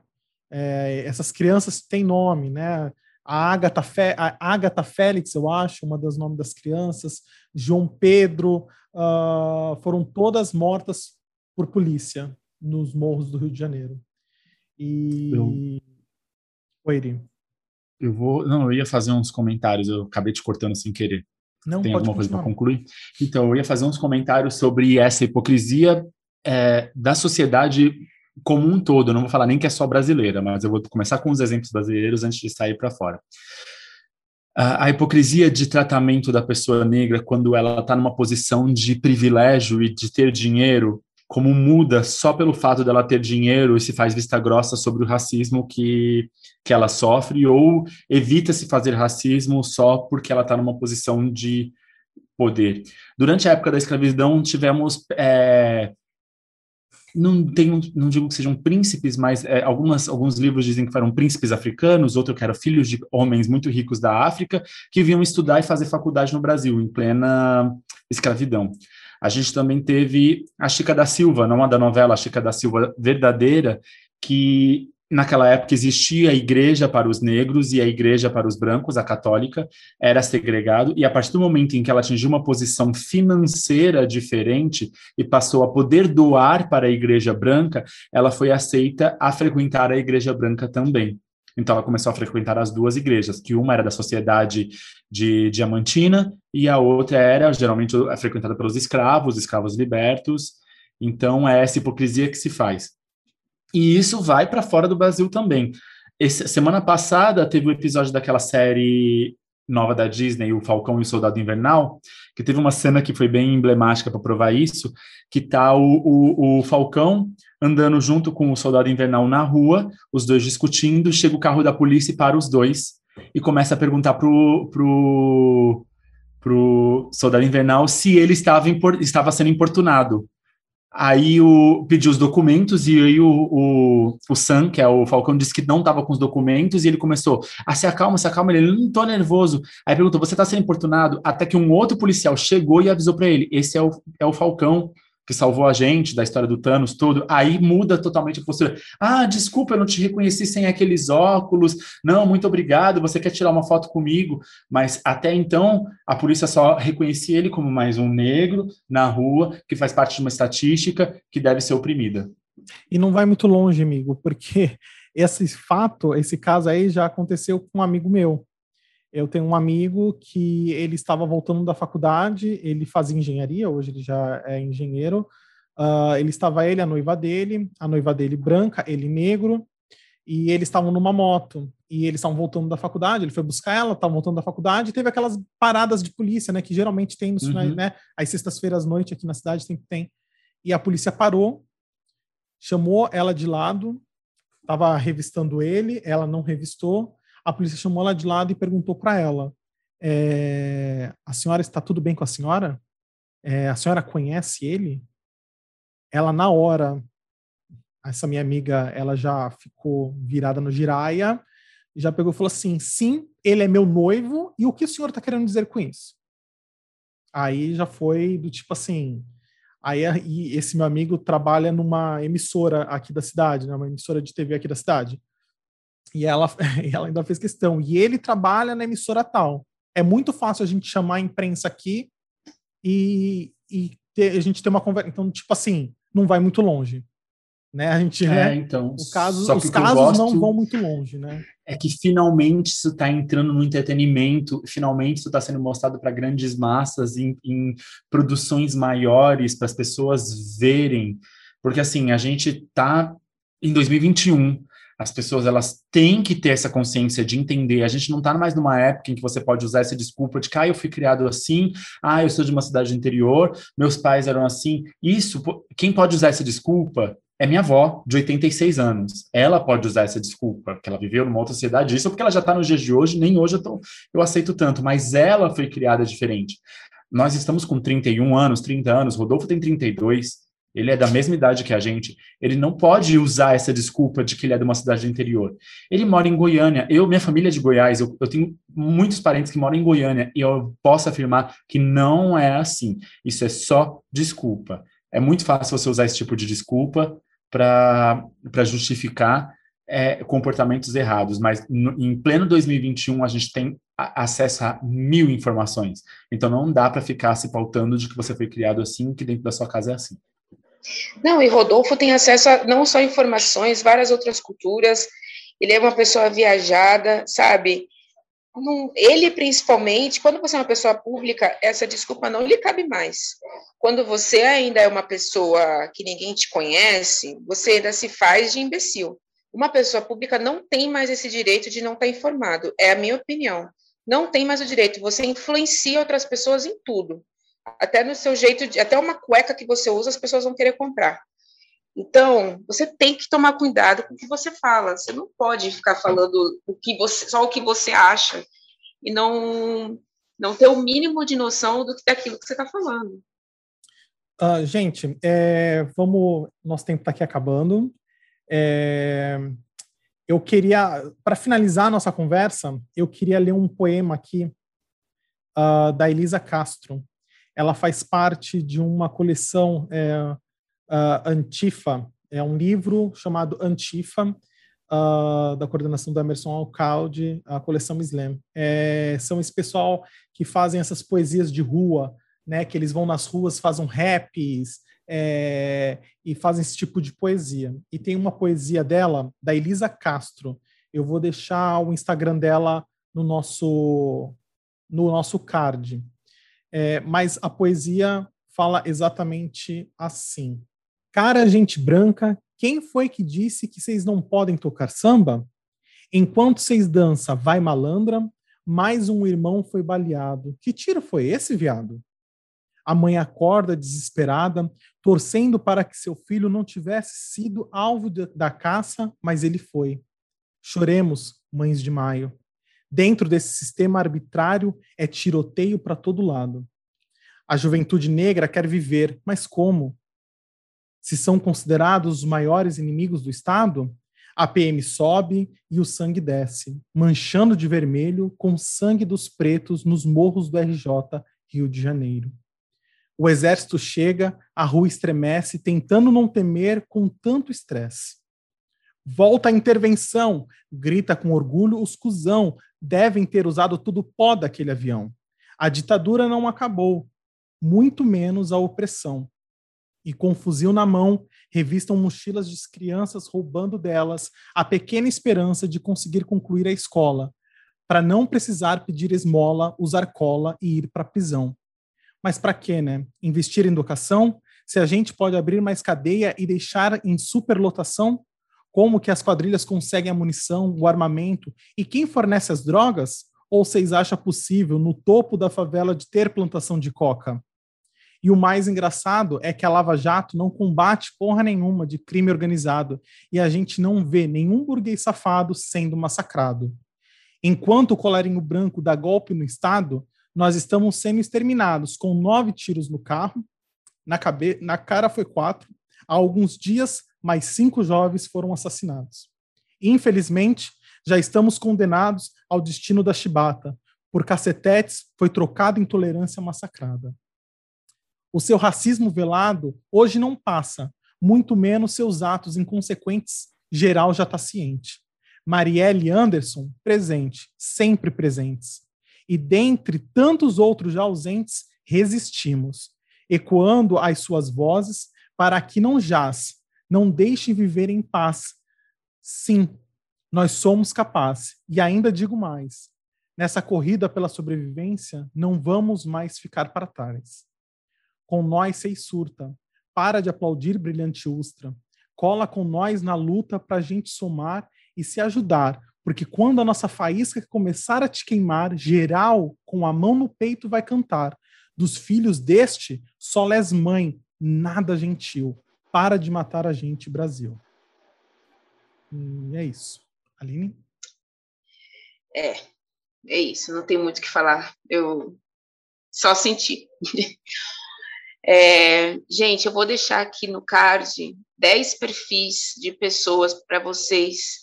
É, essas crianças têm nome, né? a Agatha, Fe, a Agatha Félix, eu acho, uma das nomes das crianças, João Pedro, uh, foram todas mortas por polícia nos morros do Rio de Janeiro. E. Eu... Oi. Eu vou. Não, eu ia fazer uns comentários, eu acabei te cortando sem querer. Não, Tem alguma coisa para concluir? Então, eu ia fazer uns comentários sobre essa hipocrisia é, da sociedade como um todo, eu não vou falar nem que é só brasileira, mas eu vou começar com os exemplos brasileiros antes de sair para fora. A, hipocrisia de tratamento da pessoa negra quando ela está numa posição de privilégio e de ter dinheiro, como muda só pelo fato dela ter dinheiro e se faz vista grossa sobre o racismo que, que ela sofre, ou evita se fazer racismo só porque ela está numa posição de poder. Durante a época da escravidão, tivemos é, não tenho, não digo que sejam príncipes, mas é, algumas, alguns livros dizem que foram príncipes africanos, outro que eram filhos de homens muito ricos da África, que vinham estudar e fazer faculdade no Brasil, em plena escravidão. A gente também teve a Chica da Silva, não a da novela a Chica da Silva verdadeira, que naquela época existia a igreja para os negros e a igreja para os brancos, a católica, era segregado, e a partir do momento em que ela atingiu uma posição financeira diferente e passou a poder doar para a igreja branca, ela foi aceita a frequentar a igreja branca também. Então ela começou a frequentar as duas igrejas, que uma era da sociedade de Diamantina e a outra era geralmente frequentada pelos escravos, escravos libertos. Então é essa hipocrisia que se faz. E isso vai para fora do Brasil também. Esse, semana passada teve um episódio daquela série nova da Disney, O Falcão e o Soldado Invernal, que teve uma cena que foi bem emblemática para provar isso, que tá o, o, o, Falcão andando junto com o Soldado Invernal na rua, os dois discutindo, chega o carro da polícia e para os dois, e começa a perguntar pro, pro, pro Soldado Invernal se ele estava, estava sendo importunado. Aí o, pediu os documentos e aí o, o, o Sam, que é o Falcão, disse que não estava com os documentos e ele começou a ah, se acalma, se acalma. Ele, não tô nervoso. Aí perguntou, você está sendo importunado? Até que um outro policial chegou e avisou para ele, esse é o, é o Falcão, que salvou a gente da história do Thanos, tudo, aí muda totalmente a postura. Ah, desculpa, eu não te reconheci sem aqueles óculos. Não, muito obrigado, você quer tirar uma foto comigo? Mas até então, a polícia só reconhecia ele como mais um negro na rua, que faz parte de uma estatística que deve ser oprimida. E não vai muito longe, amigo, porque [laughs] esse fato, esse caso aí já aconteceu com um amigo meu. Eu tenho um amigo que ele estava voltando da faculdade, ele fazia engenharia, hoje ele já é engenheiro, Uh, ele estava ele, a noiva dele, a noiva dele branca, ele negro, e eles estavam numa moto e eles estavam voltando da faculdade, ele foi buscar ela, estavam voltando da faculdade, e teve aquelas paradas de polícia, né, que geralmente tem nos uhum. finais, né, às sextas-feiras à noite aqui na cidade sempre tem. E a polícia parou, chamou ela de lado, estava revistando ele, ela não revistou, a polícia chamou ela de lado e perguntou para ela, é, a senhora está tudo bem com a senhora? É, a senhora conhece ele? Ela na hora essa minha amiga, ela já ficou virada no giraia, já pegou e falou assim: sim, ele é meu noivo, e o que o senhor está querendo dizer com isso? Aí já foi do tipo assim. Aí esse meu amigo trabalha numa emissora aqui da cidade, né, uma emissora de TV aqui da cidade. E ela, [laughs] ela ainda fez questão. E ele trabalha na emissora tal. É muito fácil a gente chamar a imprensa aqui e, e ter, a gente ter uma conversa. Então, tipo assim, não vai muito longe né? A gente, é, né? então. O caso, os casos não vão muito longe, né? É que finalmente isso está entrando no entretenimento, finalmente isso está sendo mostrado para grandes massas, em, em produções maiores, para as pessoas verem. Porque, assim, a gente está em 2021, as pessoas elas têm que ter essa consciência de entender. A gente não está mais numa época em que você pode usar essa desculpa de que ah, eu fui criado assim, ah, eu sou de uma cidade interior, meus pais eram assim. Isso, quem pode usar essa desculpa é minha avó, de 86 anos. Ela pode usar essa desculpa, porque ela viveu numa outra sociedade, isso porque ela já está nos dias de hoje, nem hoje eu, tô, eu aceito tanto, mas ela foi criada diferente. Nós estamos com 31 anos, 30 anos, Rodolfo tem 32, ele é da mesma idade que a gente, ele não pode usar essa desculpa de que ele é de uma cidade do interior. Ele mora em Goiânia, eu, minha família é de Goiás, eu, eu tenho muitos parentes que moram em Goiânia, e eu posso afirmar que não é assim. Isso é só desculpa. É muito fácil você usar esse tipo de desculpa para justificar é, comportamentos errados, mas no, em pleno 2021 a gente tem acesso a mil informações. Então não dá para ficar se pautando de que você foi criado assim, que dentro da sua casa é assim. Não, e Rodolfo tem acesso a não só informações, várias outras culturas. Ele é uma pessoa viajada, sabe? não, ele principalmente, quando você é uma pessoa pública, essa desculpa não lhe cabe mais. Quando você ainda é uma pessoa que ninguém te conhece, você ainda se faz de imbecil. Uma pessoa pública não tem mais esse direito de não estar informado, é a minha opinião. Não tem mais o direito, você influencia outras pessoas em tudo. Até no seu jeito de, até uma cueca que você usa, as pessoas vão querer comprar. Então, você tem que tomar cuidado com o que você fala. Você não pode ficar falando o que você, só o que você acha e não não ter o mínimo de noção do que daquilo que você está falando. Uh, gente, é, vamos. Nosso tempo está aqui acabando. É, eu queria, para finalizar a nossa conversa, eu queria ler um poema aqui uh, da Elisa Castro. Ela faz parte de uma coleção é, uh, Antifa, é um livro chamado Antifa, uh, da coordenação do Emerson Alcalde, a coleção Slam. É, são esse pessoal que fazem essas poesias de rua, né, que eles vão nas ruas, fazem raps, é, e fazem esse tipo de poesia. E tem uma poesia dela, da Elisa Castro. Eu vou deixar o Instagram dela no nosso, no nosso card. É, mas a poesia fala exatamente assim. Cara, gente branca, quem foi que disse que vocês não podem tocar samba? Enquanto vocês dançam, vai malandra, mais um irmão foi baleado. Que tiro foi esse, viado? A mãe acorda desesperada, torcendo para que seu filho não tivesse sido alvo de, da caça, mas ele foi. Choremos, mães de maio. Dentro desse sistema arbitrário é tiroteio para todo lado. A juventude negra quer viver, mas como? se são considerados os maiores inimigos do Estado, a PM sobe e o sangue desce, manchando de vermelho com sangue dos pretos nos morros do RJ, Rio de Janeiro. O exército chega, a rua estremece, tentando não temer com tanto estresse. Volta a intervenção, grita com orgulho os cuzão, devem ter usado tudo pó daquele avião. A ditadura não acabou, muito menos a opressão e com um fuzil na mão, revistam mochilas de crianças roubando delas a pequena esperança de conseguir concluir a escola, para não precisar pedir esmola, usar cola e ir para a prisão. Mas para quê, né? Investir em educação? Se a gente pode abrir mais cadeia e deixar em superlotação? Como que as quadrilhas conseguem a munição, o armamento e quem fornece as drogas? Ou vocês acham possível, no topo da favela, de ter plantação de coca? E o mais engraçado é que a Lava Jato não combate porra nenhuma de crime organizado e a gente não vê nenhum burguês safado sendo massacrado. Enquanto o colarinho branco dá golpe no Estado, nós estamos sendo exterminados com nove tiros no carro, na, cabe na cara foi quatro, há alguns dias mais cinco jovens foram assassinados. Infelizmente, já estamos condenados ao destino da chibata. Por cacetetes, foi trocada intolerância massacrada. O seu racismo velado hoje não passa, muito menos seus atos inconsequentes, geral já está ciente. Marielle Anderson, presente, sempre presentes. E dentre tantos outros já ausentes, resistimos, ecoando as suas vozes para que não jaz, não deixe viver em paz. Sim, nós somos capazes. E ainda digo mais: nessa corrida pela sobrevivência, não vamos mais ficar para trás. Com nós, seis surta. Para de aplaudir, brilhante Ustra. Cola com nós na luta para a gente somar e se ajudar, porque quando a nossa faísca começar a te queimar, geral, com a mão no peito, vai cantar. Dos filhos deste, só lés mãe, nada gentil. Para de matar a gente, Brasil. E é isso. Aline? É, é isso. Não tem muito o que falar. Eu só senti. [laughs] É, gente, eu vou deixar aqui no card 10 perfis de pessoas para vocês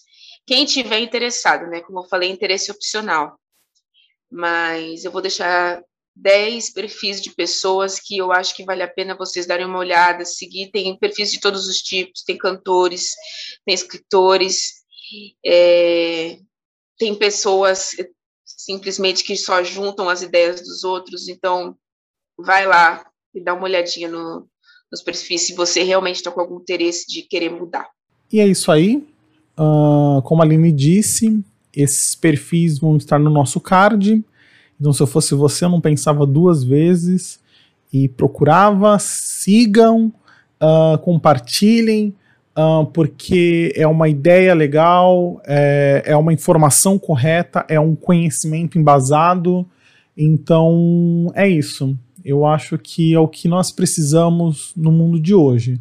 quem tiver interessado, né? Como eu falei, interesse opcional. Mas eu vou deixar 10 perfis de pessoas que eu acho que vale a pena vocês darem uma olhada, seguir. Tem perfis de todos os tipos, tem cantores, tem escritores, é, tem pessoas simplesmente que só juntam as ideias dos outros. Então, vai lá e dá uma olhadinha no, nos perfis se você realmente está com algum interesse de querer mudar. E é isso aí. Uh, como a Aline disse, esses perfis vão estar no nosso card. Então, se eu fosse você, eu não pensava duas vezes e procurava, sigam, uh, compartilhem, uh, porque é uma ideia legal, é, é uma informação correta, é um conhecimento embasado. Então, é isso. Eu acho que é o que nós precisamos no mundo de hoje.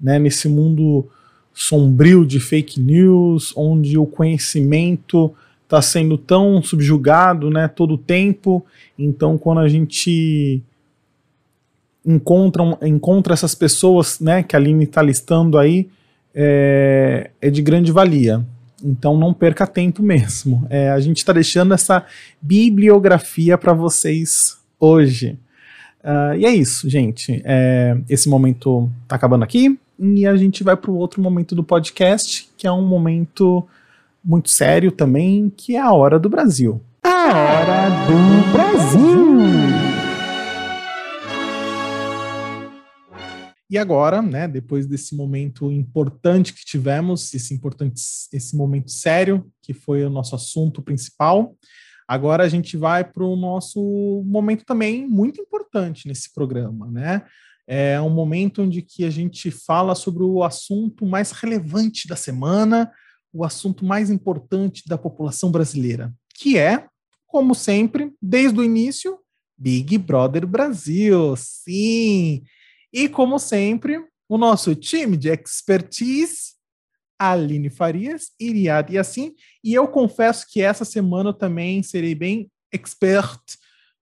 Né? Nesse mundo sombrio de fake news, onde o conhecimento está sendo tão subjugado, né, todo o tempo. Então, quando a gente encontra, encontra essas pessoas, né, que a Aline está listando aí, é, é, de grande valia. Então, não perca tempo mesmo. É, a gente está deixando essa bibliografia para vocês hoje. Uh, e é isso, gente. É, esse momento está acabando aqui e a gente vai para o outro momento do podcast, que é um momento muito sério também, que é a Hora do Brasil. A Hora do Brasil! E agora, né, depois desse momento importante que tivemos, esse importante, esse momento sério, que foi o nosso assunto principal, agora a gente vai para o nosso momento também muito importante nesse programa, né? É um momento onde que a gente fala sobre o assunto mais relevante da semana, o assunto mais importante da população brasileira, que é, como sempre, desde o início, Big Brother Brasil. Sim! E como sempre, o nosso time de expertise, Aline Farias, Iriad e assim. E eu confesso que essa semana eu também serei bem expert,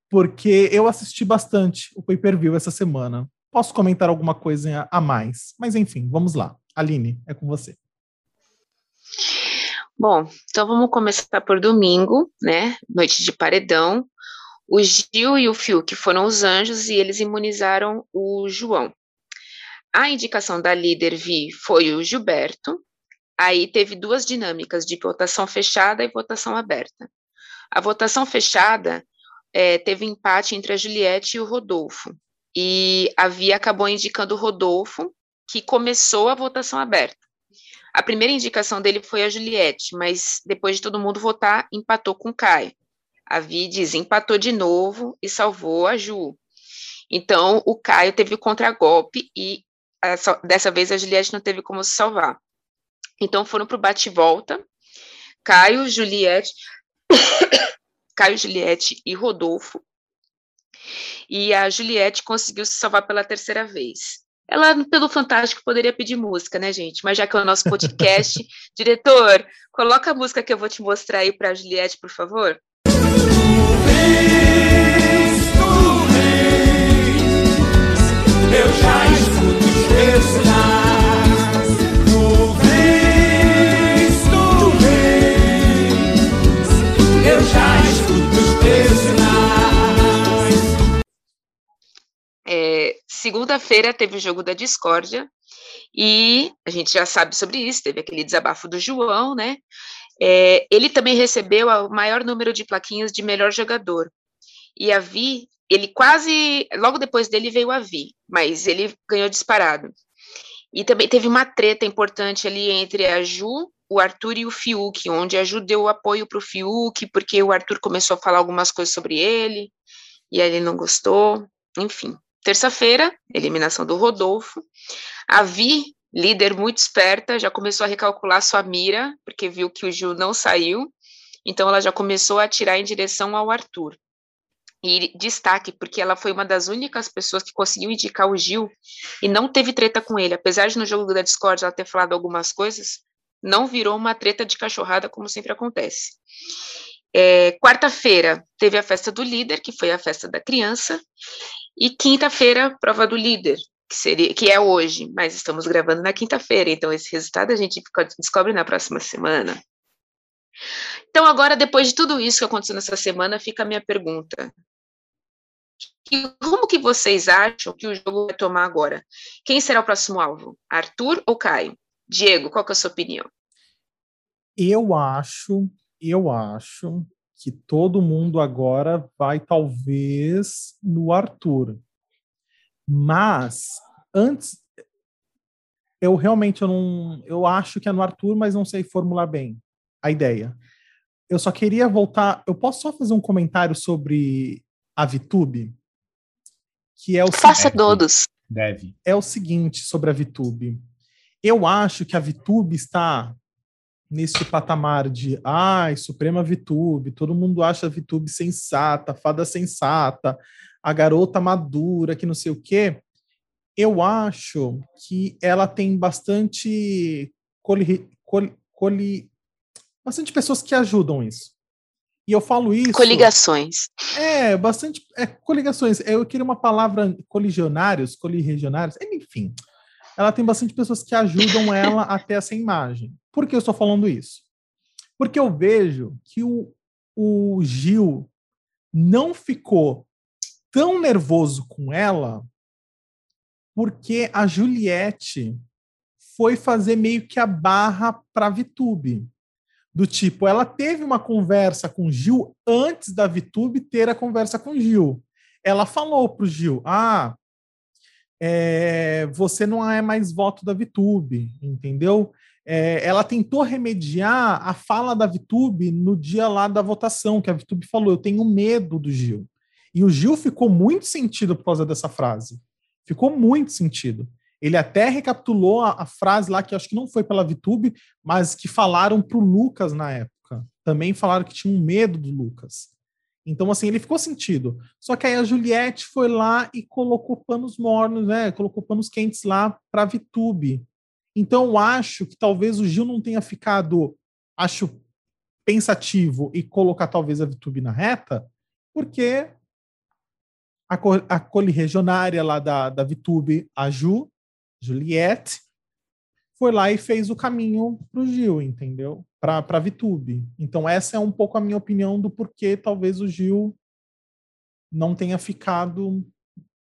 porque eu assisti bastante o pay-per-view essa semana posso comentar alguma coisa a mais. Mas enfim, vamos lá. Aline, é com você. Bom, então vamos começar por domingo, né? Noite de paredão. O Gil e o Fiuk foram os anjos e eles imunizaram o João. A indicação da líder Vi foi o Gilberto. Aí teve duas dinâmicas de votação fechada e votação aberta. A votação fechada é, teve empate entre a Juliette e o Rodolfo. E a Via acabou indicando o Rodolfo, que começou a votação aberta. A primeira indicação dele foi a Juliette, mas depois de todo mundo votar, empatou com o Caio. A Vi desempatou de novo e salvou a Ju. Então, o Caio teve o contragolpe e essa, dessa vez a Juliette não teve como se salvar. Então, foram para o bate-volta. Caio, Juliette, [coughs] Caio, Juliette e Rodolfo. E a Juliette conseguiu se salvar pela terceira vez. Ela, pelo Fantástico, poderia pedir música, né, gente? Mas já que é o nosso podcast, [laughs] diretor, coloca a música que eu vou te mostrar aí para a Juliette, por favor. eu já É, Segunda-feira teve o jogo da discórdia e a gente já sabe sobre isso, teve aquele desabafo do João, né? É, ele também recebeu o maior número de plaquinhas de melhor jogador. E a Vi ele quase, logo depois dele veio a Vi, mas ele ganhou disparado. E também teve uma treta importante ali entre a Ju, o Arthur e o Fiuk, onde a Ju deu apoio para o Fiuk, porque o Arthur começou a falar algumas coisas sobre ele, e ele não gostou, enfim. Terça-feira, eliminação do Rodolfo. A Vi, líder muito esperta, já começou a recalcular sua mira, porque viu que o Ju não saiu, então ela já começou a atirar em direção ao Arthur. E destaque, porque ela foi uma das únicas pessoas que conseguiu indicar o Gil e não teve treta com ele. Apesar de no jogo da Discord ela ter falado algumas coisas, não virou uma treta de cachorrada, como sempre acontece. É, Quarta-feira teve a festa do líder, que foi a festa da criança, e quinta-feira, prova do líder, que, seria, que é hoje, mas estamos gravando na quinta-feira, então esse resultado a gente descobre na próxima semana. Então, agora, depois de tudo isso que aconteceu nessa semana, fica a minha pergunta. Que rumo que vocês acham que o jogo vai tomar agora? Quem será o próximo alvo? Arthur ou Caio? Diego, qual é a sua opinião? Eu acho, eu acho que todo mundo agora vai talvez no Arthur. Mas antes eu realmente eu não, eu acho que é no Arthur, mas não sei formular bem a ideia. Eu só queria voltar. Eu posso só fazer um comentário sobre a VTube? Que é o Faça todos. Deve. É o seguinte sobre a VTube. Eu acho que a VTube está nesse patamar de ai, Suprema VTube, todo mundo acha a VTube sensata, fada sensata, a garota madura, que não sei o quê. Eu acho que ela tem bastante coli, coli, coli, bastante pessoas que ajudam isso. E eu falo isso. Coligações. É, bastante. É, coligações. Eu queria uma palavra coligionários, coligionários, enfim. Ela tem bastante pessoas que ajudam ela a ter essa imagem. Por que eu estou falando isso? Porque eu vejo que o, o Gil não ficou tão nervoso com ela porque a Juliette foi fazer meio que a barra para Vitube do tipo, ela teve uma conversa com Gil antes da Vitube ter a conversa com Gil. Ela falou para o Gil: Ah, é, você não é mais voto da Vitube, entendeu? É, ela tentou remediar a fala da Vitube no dia lá da votação, que a Vitube falou: Eu tenho medo do Gil. E o Gil ficou muito sentido por causa dessa frase. Ficou muito sentido. Ele até recapitulou a, a, frase lá, que acho que não foi pela VTube, mas que falaram para o Lucas na época. Também falaram que tinham medo do Lucas. Então, assim, ele ficou sentido. Só que aí a Juliette foi lá e colocou panos mornos, né? Colocou panos quentes lá para a VTube. Então, eu acho que talvez o Gil não tenha ficado, acho, pensativo e colocar talvez a VTube na reta, porque a, a coli-regionária lá da, da VTube, a Ju, Juliette, foi lá e fez o caminho para o Gil, entendeu? Para a Vitube. Então, essa é um pouco a minha opinião do porquê talvez o Gil não tenha ficado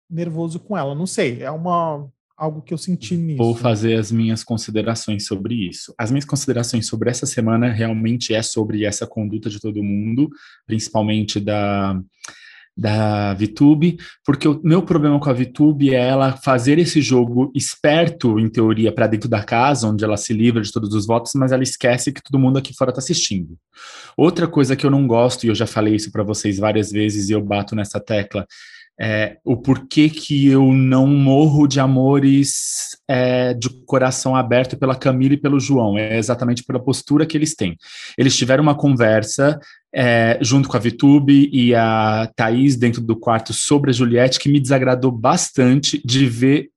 nervoso com ela. Não sei, é uma algo que eu senti nisso. Vou fazer as minhas considerações sobre isso. As minhas considerações sobre essa semana realmente é sobre essa conduta de todo mundo, principalmente da da VTube, porque o meu problema com a VTube é ela fazer esse jogo esperto, em teoria, para dentro da casa, onde ela se livra de todos os votos, mas ela esquece que todo mundo aqui fora está assistindo. Outra coisa que eu não gosto, e eu já falei isso para vocês várias vezes e eu bato nessa tecla, é, o porquê que eu não morro de amores é, de coração aberto pela Camila e pelo João. É exatamente pela postura que eles têm. Eles tiveram uma conversa é, junto com a Vitube e a Thaís dentro do quarto sobre a Juliette que me desagradou bastante de ver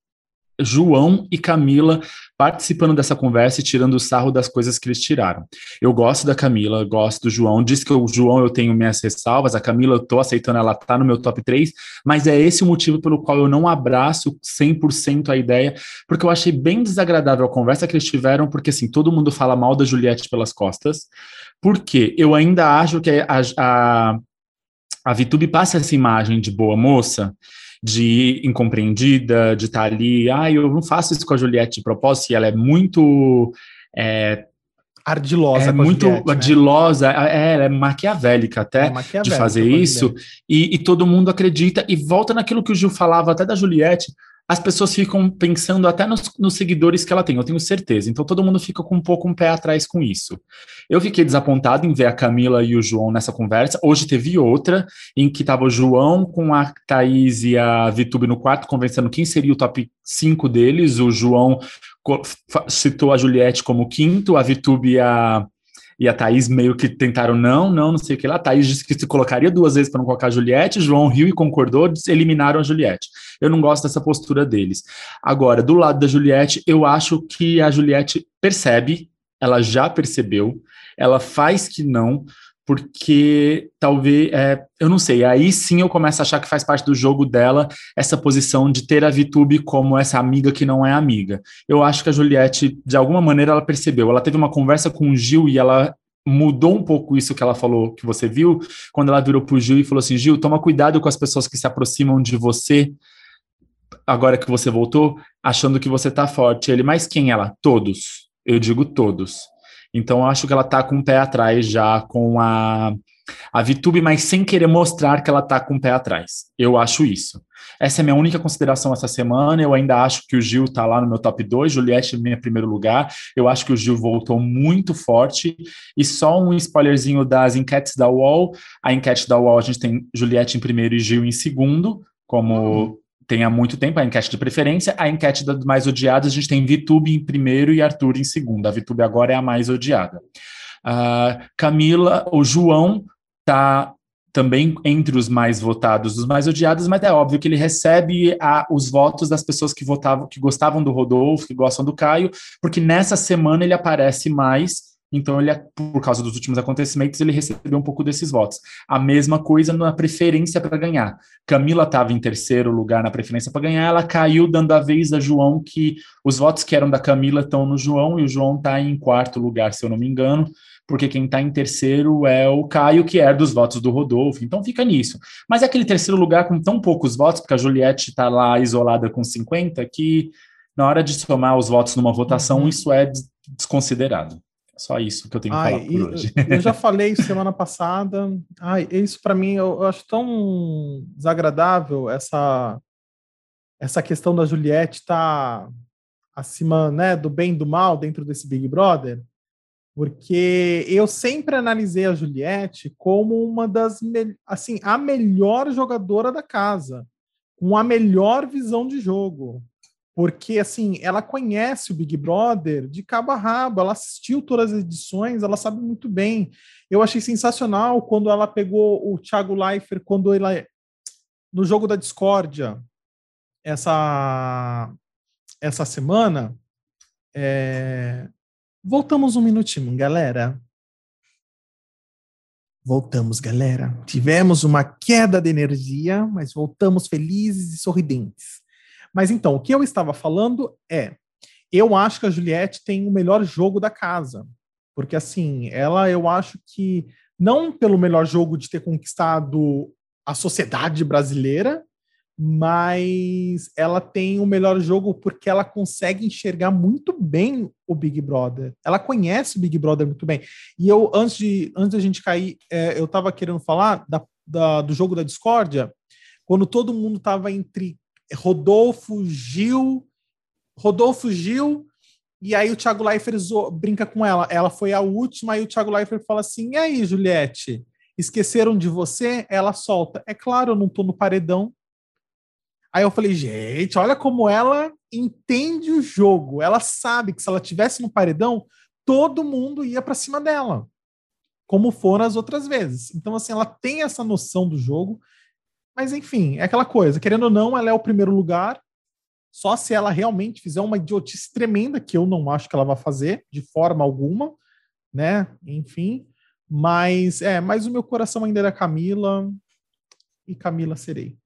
João e Camila participando dessa conversa e tirando o sarro das coisas que eles tiraram. Eu gosto da Camila, gosto do João, diz que o João eu tenho minhas ressalvas, a Camila eu tô aceitando, ela tá no meu top 3, mas é esse o motivo pelo qual eu não abraço 100% a ideia, porque eu achei bem desagradável a conversa que eles tiveram, porque assim, todo mundo fala mal da Juliette pelas costas, porque eu ainda acho que a, a, a passa essa imagem de boa moça, de incompreendida, de estar tá ali, ah, eu não faço isso com a Juliette de propósito, e ela é muito. É, ardilosa, é muito Juliette, né? ardilosa, é, ela é maquiavélica até é maquiavélica de fazer isso, e, e, todo mundo acredita e volta naquilo que o Gil falava até da Juliette, as pessoas ficam pensando até nos, nos, seguidores que ela tem, eu tenho certeza. Então todo mundo fica com um pouco um pé atrás com isso. Eu fiquei desapontado em ver a Camila e o João nessa conversa. Hoje teve outra, em que estava o João com a Thaís e a Vitube no quarto, conversando quem seria o top 5 deles. O João citou a Juliette como quinto, a Vitube e a e a Thaís meio que tentaram, não, não, não sei o que lá. A Thaís disse que se colocaria duas vezes para não colocar a Juliette, João riu e concordou, eliminaram a Juliette. Eu não gosto dessa postura deles. Agora, do lado da Juliette, eu acho que a Juliette percebe, ela já percebeu, ela faz que não, porque talvez, é, eu não sei, aí sim eu começo a achar que faz parte do jogo dela essa posição de ter a Vitube como essa amiga que não é amiga. Eu acho que a Juliette, de alguma maneira, ela percebeu. Ela teve uma conversa com o Gil e ela mudou um pouco isso que ela falou, que você viu, quando ela virou pro Gil e falou assim: Gil, toma cuidado com as pessoas que se aproximam de você agora que você voltou, achando que você tá forte. Ele, mas quem ela? Todos. Eu digo todos. Então, acho que ela tá com o pé atrás já com a, a Vitube, mas sem querer mostrar que ela tá com o pé atrás. Eu acho isso. Essa é a minha única consideração essa semana. Eu ainda acho que o Gil tá lá no meu top 2, Juliette em primeiro lugar. Eu acho que o Gil voltou muito forte. E só um spoilerzinho das enquetes da UOL. A enquete da UOL a gente tem Juliette em primeiro e Gil em segundo, como uhum tem há muito tempo a enquete de preferência. A enquete das mais odiadas, a gente tem Vitube em primeiro e Arthur em segundo. A Vitube agora é a mais odiada. Uh, Camila, o João está também entre os mais votados, os mais odiados, mas é óbvio que ele recebe a, os votos das pessoas que votavam, que gostavam do Rodolfo, que gostam do Caio, porque nessa semana ele aparece mais então, ele, por causa dos últimos acontecimentos, ele recebeu um pouco desses votos. A mesma coisa na preferência para ganhar. Camila estava em terceiro lugar na preferência para ganhar, ela caiu dando a vez a João, que os votos que eram da Camila estão no João, e o João está em quarto lugar, se eu não me engano, porque quem está em terceiro é o Caio, que é dos votos do Rodolfo. Então fica nisso. Mas é aquele terceiro lugar com tão poucos votos, porque a Juliette está lá isolada com 50, que na hora de somar os votos numa votação, uhum. isso é desconsiderado. Só isso que eu tenho que Ai, falar por hoje. Eu já [laughs] falei semana passada. Ai, isso para mim eu, eu, acho tão desagradável essa essa questão da Juliette estar tá acima, né, do bem e do mal dentro desse Big Brother, porque eu sempre analisei a Juliette como uma das assim a melhor jogadora da casa, com a melhor visão de jogo, porque assim, ela conhece o Big Brother de cabo a rabo, ela assistiu todas as edições, ela sabe muito bem. Eu achei sensacional quando ela pegou o Thiago Leifert, quando ela no jogo da discórdia essa essa semana. É... Voltamos um minutinho, galera. Voltamos, galera. Tivemos uma queda de energia, mas voltamos felizes e sorridentes. Mas então, o que eu estava falando é: eu acho que a Juliette tem o melhor jogo da casa. Porque, assim, ela, eu acho que, não pelo melhor jogo de ter conquistado a sociedade brasileira, mas ela tem o melhor jogo porque ela consegue enxergar muito bem o Big Brother. Ela conhece o Big Brother muito bem. E eu, antes de, antes da gente cair, é, eu estava querendo falar da, da, do jogo da discórdia, quando todo mundo estava entre Rodolfo Gil, Rodolfo Gil, e aí o Thiago Leifert brinca com ela. Ela foi a última, e o Thiago Leifert fala assim: e aí, Juliette? Esqueceram de você? Ela solta. É claro, eu não tô no paredão. Aí eu falei, gente, olha como ela entende o jogo. Ela sabe que se ela tivesse no paredão, todo mundo ia para cima dela, como foram as outras vezes. Então, assim, ela tem essa noção do jogo. Mas, enfim, é aquela coisa. Querendo ou não, ela é o primeiro lugar. Só se ela realmente fizer uma idiotice tremenda, que eu não acho que ela vai fazer, de forma alguma, né? Enfim. Mas, é, mas o meu coração ainda era Camila. E Camila serei.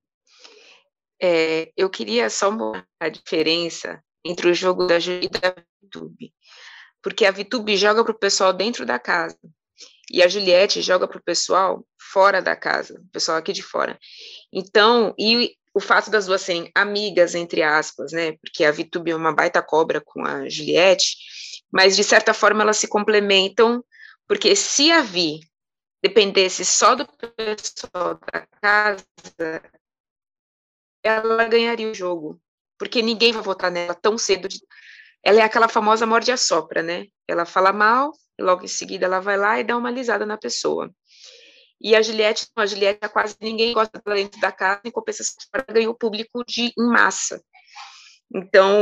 É, eu queria só mostrar a diferença entre o jogo da Júlia e da VTube. Porque a VTube joga para o pessoal dentro da casa. E a Juliette joga para o pessoal fora da casa, o pessoal aqui de fora. Então, e o fato das duas serem amigas, entre aspas, né? Porque a VTube é uma baita cobra com a Juliette, mas de certa forma elas se complementam, porque se a Vi dependesse só do pessoal da casa, ela ganharia o jogo, porque ninguém vai votar nela tão cedo. Ela é aquela famosa morde a sopra, né? Ela fala mal, logo em seguida ela vai lá e dá uma alisada na pessoa. E a Juliette, a Juliette quase ninguém gosta dela dentro da casa, em compensação, ela ganhou público de, em massa. Então,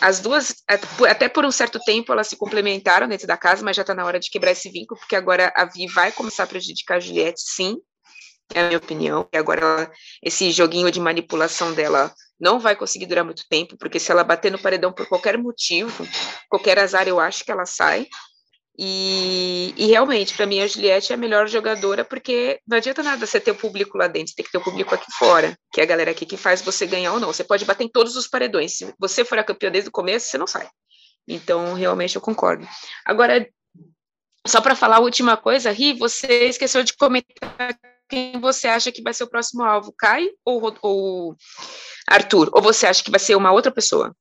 as duas, até por um certo tempo, elas se complementaram dentro da casa, mas já está na hora de quebrar esse vínculo, porque agora a Vi vai começar a prejudicar a Juliette, sim, é a minha opinião. E agora ela, esse joguinho de manipulação dela não vai conseguir durar muito tempo, porque se ela bater no paredão por qualquer motivo, qualquer azar, eu acho que ela sai. E, e realmente, para mim, a Juliette é a melhor jogadora, porque não adianta nada você ter o público lá dentro, tem que ter o público aqui fora, que é a galera aqui que faz você ganhar ou não. Você pode bater em todos os paredões. Se você for a campeã desde o começo, você não sai. Então, realmente, eu concordo. Agora, só para falar a última coisa, Ri, você esqueceu de comentar quem você acha que vai ser o próximo alvo, Caio ou, ou Arthur? Ou você acha que vai ser uma outra pessoa?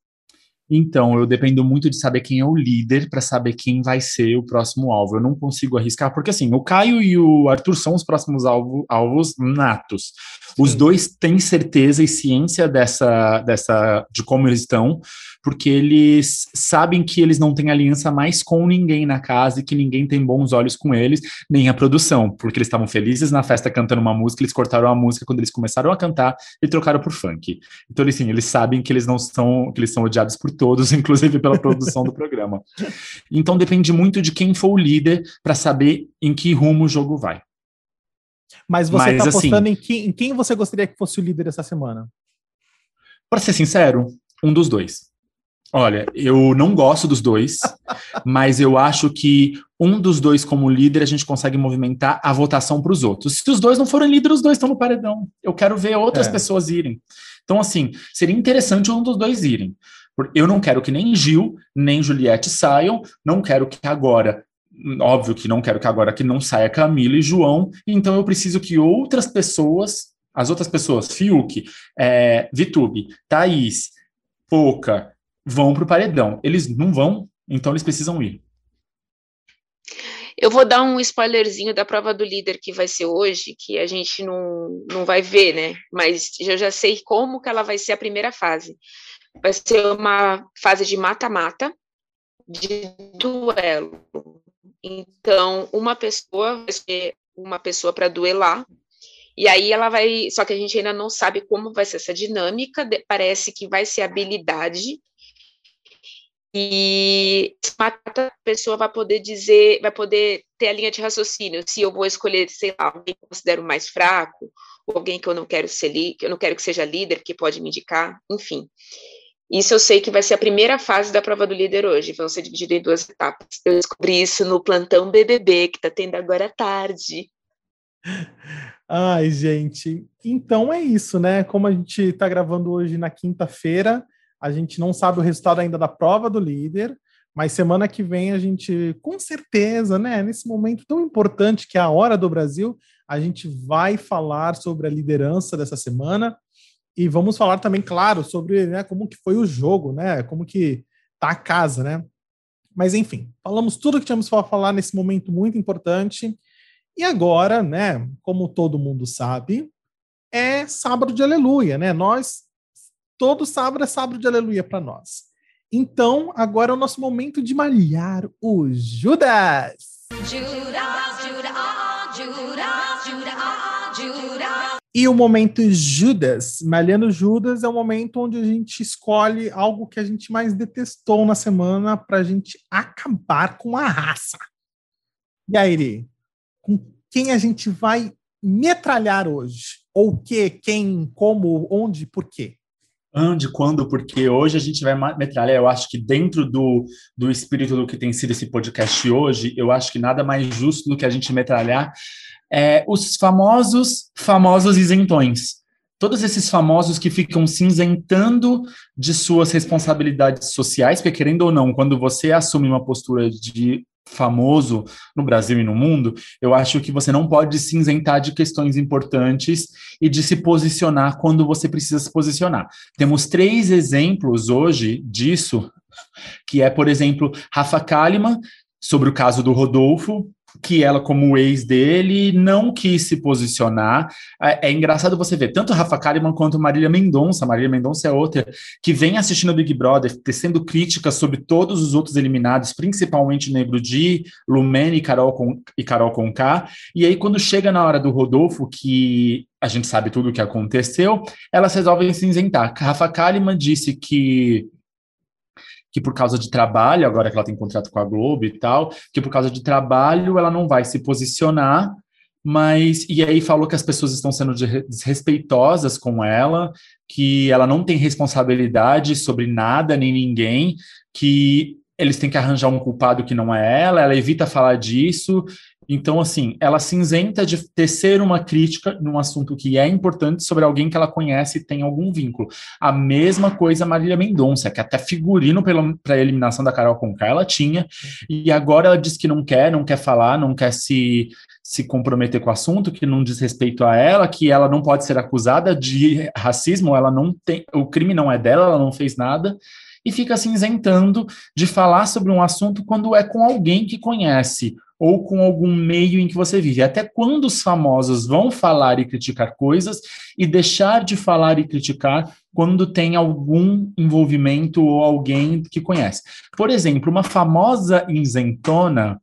Então, eu dependo muito de saber quem é o líder para saber quem vai ser o próximo alvo. Eu não consigo arriscar, porque assim, o Caio e o Arthur são os próximos alvo, alvos natos. Os Sim. dois têm certeza e ciência dessa, dessa de como eles estão, porque eles sabem que eles não têm aliança mais com ninguém na casa e que ninguém tem bons olhos com eles, nem a produção, porque eles estavam felizes na festa cantando uma música, eles cortaram a música quando eles começaram a cantar e trocaram por funk. Então, assim, eles sabem que eles não são, que eles são odiados por todos, [laughs] inclusive pela produção do programa. Então, depende muito de quem for o líder para saber em que rumo o jogo vai. Mas você está apostando assim, em, quem, em quem você gostaria que fosse o líder essa semana? Para ser sincero, um dos dois. Olha, eu não gosto dos dois, [laughs] mas eu acho que um dos dois, como líder, a gente consegue movimentar a votação para os outros. Se os dois não forem líderes, os dois estão no paredão. Eu quero ver outras é. pessoas irem. Então, assim, seria interessante um dos dois irem. Eu não quero que nem Gil, nem Juliette saiam, não quero que agora óbvio que não quero que agora que não saia Camila e João, então eu preciso que outras pessoas, as outras pessoas, Fiuk, é, Vitube, Thaís, Poca, vão para o paredão. Eles não vão, então eles precisam ir. Eu vou dar um spoilerzinho da prova do líder que vai ser hoje, que a gente não, não vai ver, né? Mas eu já sei como que ela vai ser a primeira fase. Vai ser uma fase de mata-mata, de duelo. Então, uma pessoa vai ser uma pessoa para duelar, e aí ela vai. Só que a gente ainda não sabe como vai ser essa dinâmica, parece que vai ser habilidade e a pessoa vai poder dizer, vai poder ter a linha de raciocínio, se eu vou escolher, sei lá, alguém que eu considero mais fraco, ou alguém que eu não quero ser que eu não quero que seja líder, que pode me indicar, enfim. Isso eu sei que vai ser a primeira fase da prova do líder hoje, vão ser divididas em duas etapas. Eu descobri isso no plantão BBB, que está tendo agora à tarde. [laughs] Ai, gente. Então é isso, né? Como a gente está gravando hoje na quinta-feira, a gente não sabe o resultado ainda da prova do líder, mas semana que vem a gente, com certeza, né, nesse momento tão importante que é a hora do Brasil, a gente vai falar sobre a liderança dessa semana e vamos falar também, claro, sobre né, como que foi o jogo, né, como que tá a casa, né? Mas enfim, falamos tudo que tínhamos para falar nesse momento muito importante. E agora, né, como todo mundo sabe, é sábado de aleluia, né? Nós todo sábado é sábado de aleluia para nós. Então, agora é o nosso momento de malhar o Judas. Judas, Judas, Judas, Judas, Judas. E o momento Judas, Malhando Judas, é o momento onde a gente escolhe algo que a gente mais detestou na semana para a gente acabar com a raça. E aí, Iri, com quem a gente vai metralhar hoje? Ou o que, quem, como, onde, por quê? Onde, quando, porque hoje a gente vai metralhar. Eu acho que dentro do, do espírito do que tem sido esse podcast hoje, eu acho que nada mais justo do que a gente metralhar é, os famosos, famosos isentões. Todos esses famosos que ficam cinzentando de suas responsabilidades sociais, porque querendo ou não, quando você assume uma postura de famoso no Brasil e no mundo, eu acho que você não pode cinzentar de questões importantes e de se posicionar quando você precisa se posicionar. Temos três exemplos hoje disso, que é, por exemplo, Rafa Kalimann, sobre o caso do Rodolfo, que ela, como ex dele, não quis se posicionar. É, é engraçado você ver tanto Rafa Kalimann quanto Marília Mendonça. Marília Mendonça é outra que vem assistindo o Big Brother, tecendo críticas sobre todos os outros eliminados, principalmente Negro Di, Lumene e Carol, com, e Carol Conká. E aí, quando chega na hora do Rodolfo, que a gente sabe tudo o que aconteceu, elas resolvem se isentar. Rafa Kalimann disse que que por causa de trabalho, agora que ela tem contrato com a Globo e tal, que por causa de trabalho ela não vai se posicionar, mas e aí falou que as pessoas estão sendo desrespeitosas com ela, que ela não tem responsabilidade sobre nada nem ninguém, que eles têm que arranjar um culpado que não é ela, ela evita falar disso então, assim, ela se isenta de tecer uma crítica num assunto que é importante sobre alguém que ela conhece e tem algum vínculo. A mesma coisa Marília Mendonça, que até figurino para a eliminação da Carol Conká ela tinha, e agora ela diz que não quer, não quer falar, não quer se, se comprometer com o assunto, que não diz respeito a ela, que ela não pode ser acusada de racismo, ela não tem, o crime não é dela, ela não fez nada e fica se isentando de falar sobre um assunto quando é com alguém que conhece ou com algum meio em que você vive. Até quando os famosos vão falar e criticar coisas e deixar de falar e criticar quando tem algum envolvimento ou alguém que conhece. Por exemplo, uma famosa isentona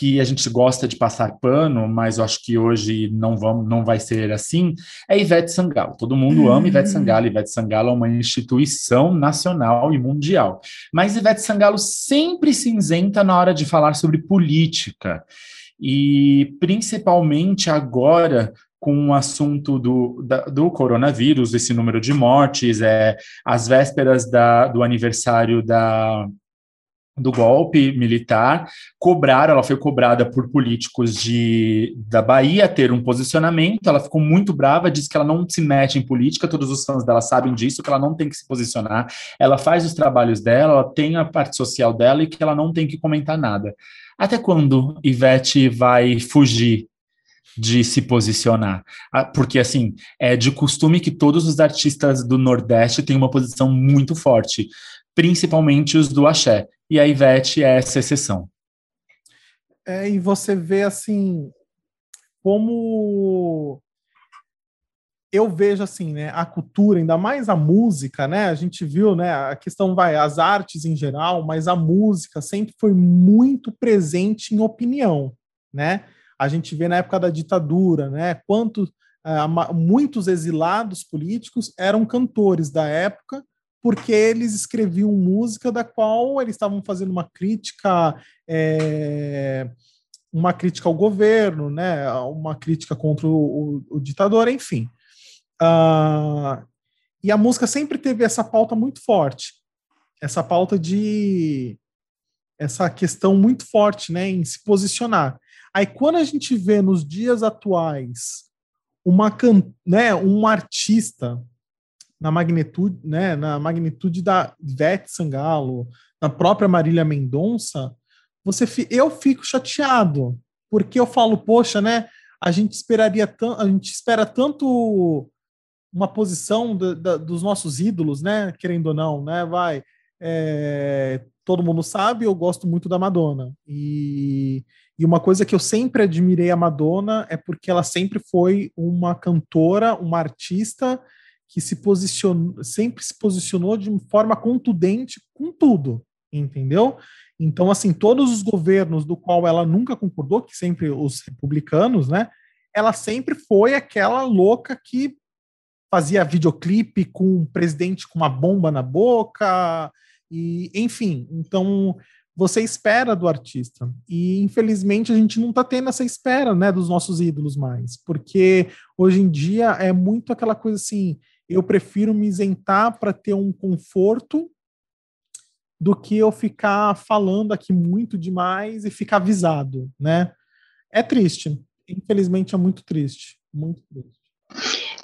que a gente gosta de passar pano, mas eu acho que hoje não, vamos, não vai ser assim, é Ivete Sangalo. Todo mundo ama Ivete hum. Sangalo. Ivete Sangalo é uma instituição nacional e mundial. Mas Ivete Sangalo sempre cinzenta na hora de falar sobre política. E principalmente agora, com o assunto do, da, do coronavírus, esse número de mortes, é, as vésperas da, do aniversário da, do golpe militar, cobraram, ela foi cobrada por políticos de, da Bahia ter um posicionamento, ela ficou muito brava, disse que ela não se mete em política, todos os fãs dela sabem disso, que ela não tem que se posicionar, ela faz os trabalhos dela, ela tem a parte social dela e que ela não tem que comentar nada. Até quando Ivete vai fugir de se posicionar. Ah, porque, assim, é de costume que todos os artistas do Nordeste têm uma posição muito forte, principalmente os do axé e a Ivete é essa exceção. É, e você vê assim como eu vejo assim, né, a cultura, ainda mais a música, né? A gente viu, né, a questão vai as artes em geral, mas a música sempre foi muito presente em opinião, né? A gente vê na época da ditadura, né, quanto uh, muitos exilados políticos eram cantores da época porque eles escreviam música da qual eles estavam fazendo uma crítica, é, uma crítica ao governo, né, uma crítica contra o, o, o ditador, enfim. Uh, e a música sempre teve essa pauta muito forte, essa pauta de essa questão muito forte, né, em se posicionar. Aí quando a gente vê nos dias atuais uma né, um artista na magnitude, né, na magnitude da Ivete Sangalo, na própria Marília Mendonça, você eu fico chateado, porque eu falo, poxa, né, a gente esperaria a gente espera tanto uma posição do, da, dos nossos ídolos, né, querendo ou não, né, vai, é, todo mundo sabe, eu gosto muito da Madonna, e, e uma coisa que eu sempre admirei a Madonna é porque ela sempre foi uma cantora, uma artista que se posicionou, sempre se posicionou de forma contundente com tudo, entendeu? Então, assim, todos os governos do qual ela nunca concordou, que sempre os republicanos, né? ela sempre foi aquela louca que fazia videoclipe com um presidente com uma bomba na boca, e enfim. Então, você espera do artista. E infelizmente a gente não está tendo essa espera, né, dos nossos ídolos mais, porque hoje em dia é muito aquela coisa assim, eu prefiro me isentar para ter um conforto do que eu ficar falando aqui muito demais e ficar avisado, né? É triste. Infelizmente é muito triste. Muito triste.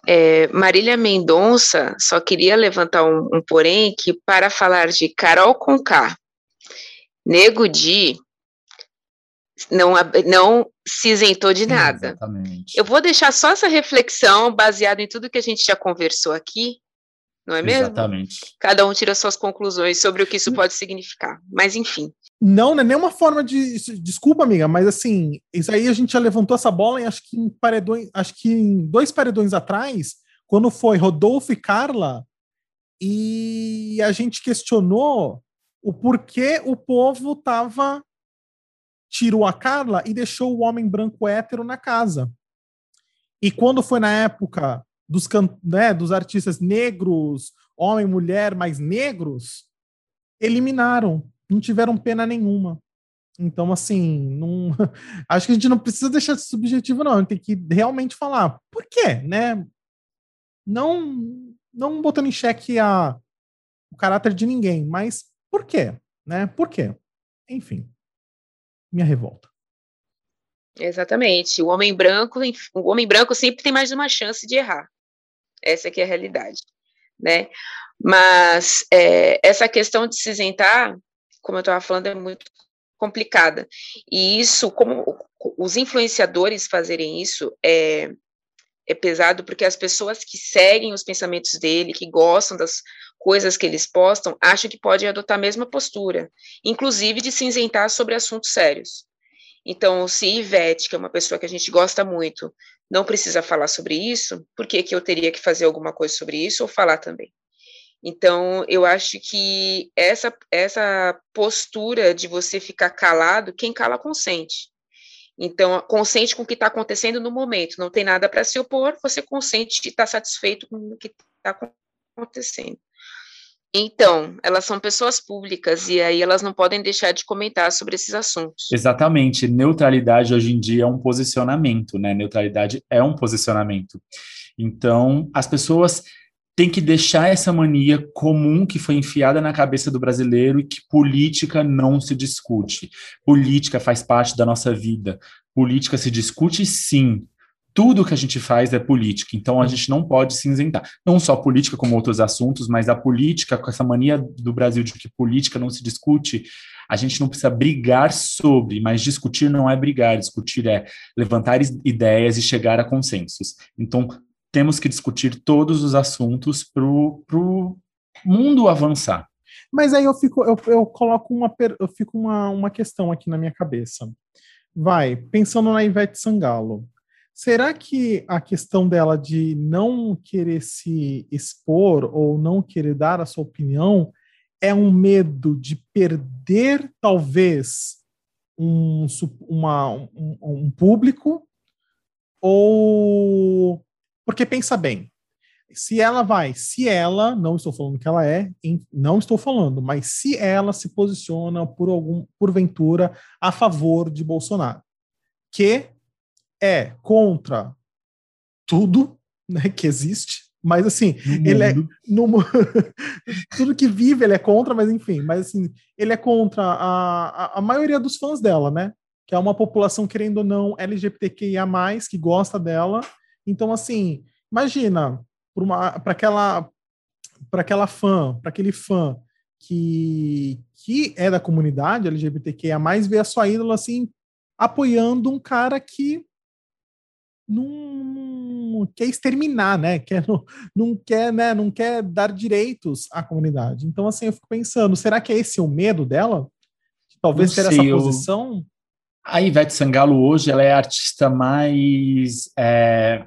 É, Marília Mendonça só queria levantar um, um porém que para falar de Carol Conká, Nego Di não, não se isentou de nada. Exatamente. Eu vou deixar só essa reflexão baseada em tudo que a gente já conversou aqui, não é mesmo? Exatamente. Cada um tira suas conclusões sobre o que isso pode significar. Mas enfim. Não, não é nenhuma forma de. Desculpa, amiga, mas assim, isso aí a gente já levantou essa bola em acho que em paredões, acho que em dois paredões atrás, quando foi Rodolfo e Carla, e a gente questionou o porquê o povo tava tirou a Carla e deixou o homem branco hétero na casa. E quando foi na época dos, né, dos artistas negros, homem, mulher, mais negros, eliminaram, não tiveram pena nenhuma. Então, assim, não, [laughs] acho que a gente não precisa deixar de subjetivo, não. A gente tem que realmente falar por quê, né? Não, não botando em xeque a, o caráter de ninguém, mas por quê, né? Por quê? Enfim, minha revolta. Exatamente. O homem branco, o homem branco sempre tem mais uma chance de errar. Essa aqui é a realidade, né? Mas é, essa questão de se isentar, como eu estava falando, é muito complicada. E isso, como os influenciadores fazerem isso, é, é pesado porque as pessoas que seguem os pensamentos dele, que gostam das coisas que eles postam, acham que podem adotar a mesma postura, inclusive de se isentar sobre assuntos sérios. Então, se Ivete, que é uma pessoa que a gente gosta muito, não precisa falar sobre isso, por que, que eu teria que fazer alguma coisa sobre isso ou falar também? Então, eu acho que essa, essa postura de você ficar calado, quem cala consente. Então, consente com o que está acontecendo no momento, não tem nada para se opor, você consente e está satisfeito com o que está acontecendo. Então, elas são pessoas públicas e aí elas não podem deixar de comentar sobre esses assuntos. Exatamente. Neutralidade hoje em dia é um posicionamento, né? Neutralidade é um posicionamento. Então, as pessoas têm que deixar essa mania comum que foi enfiada na cabeça do brasileiro e que política não se discute. Política faz parte da nossa vida. Política se discute sim, tudo que a gente faz é política, então a gente não pode se isentar. Não só política, como outros assuntos, mas a política, com essa mania do Brasil de que política não se discute, a gente não precisa brigar sobre, mas discutir não é brigar, discutir é levantar ideias e chegar a consensos. Então, temos que discutir todos os assuntos para o mundo avançar. Mas aí eu fico, eu, eu coloco uma, eu fico uma, uma questão aqui na minha cabeça. Vai, pensando na Ivete Sangalo Será que a questão dela de não querer se expor ou não querer dar a sua opinião é um medo de perder, talvez, um, uma, um, um público? Ou. Porque pensa bem, se ela vai, se ela, não estou falando que ela é, não estou falando, mas se ela se posiciona por algum, porventura, a favor de Bolsonaro, que é contra tudo né, que existe, mas assim, no ele mundo. é no, [laughs] tudo que vive ele é contra, mas enfim, mas assim, ele é contra a, a, a, maioria dos fãs dela, né? Que é uma população, querendo ou não, LGBTQIA, que gosta dela. Então, assim, imagina, para aquela para aquela fã, para aquele fã que, que é da comunidade LGBTQIA, ver a sua ídola assim, apoiando um cara que não quer exterminar, né? Quer, não, não, quer, né? Não quer dar direitos à comunidade. Então, assim, eu fico pensando, será que é esse o medo dela? Talvez ter essa posição? A Ivete Sangalo hoje ela é a artista mais é,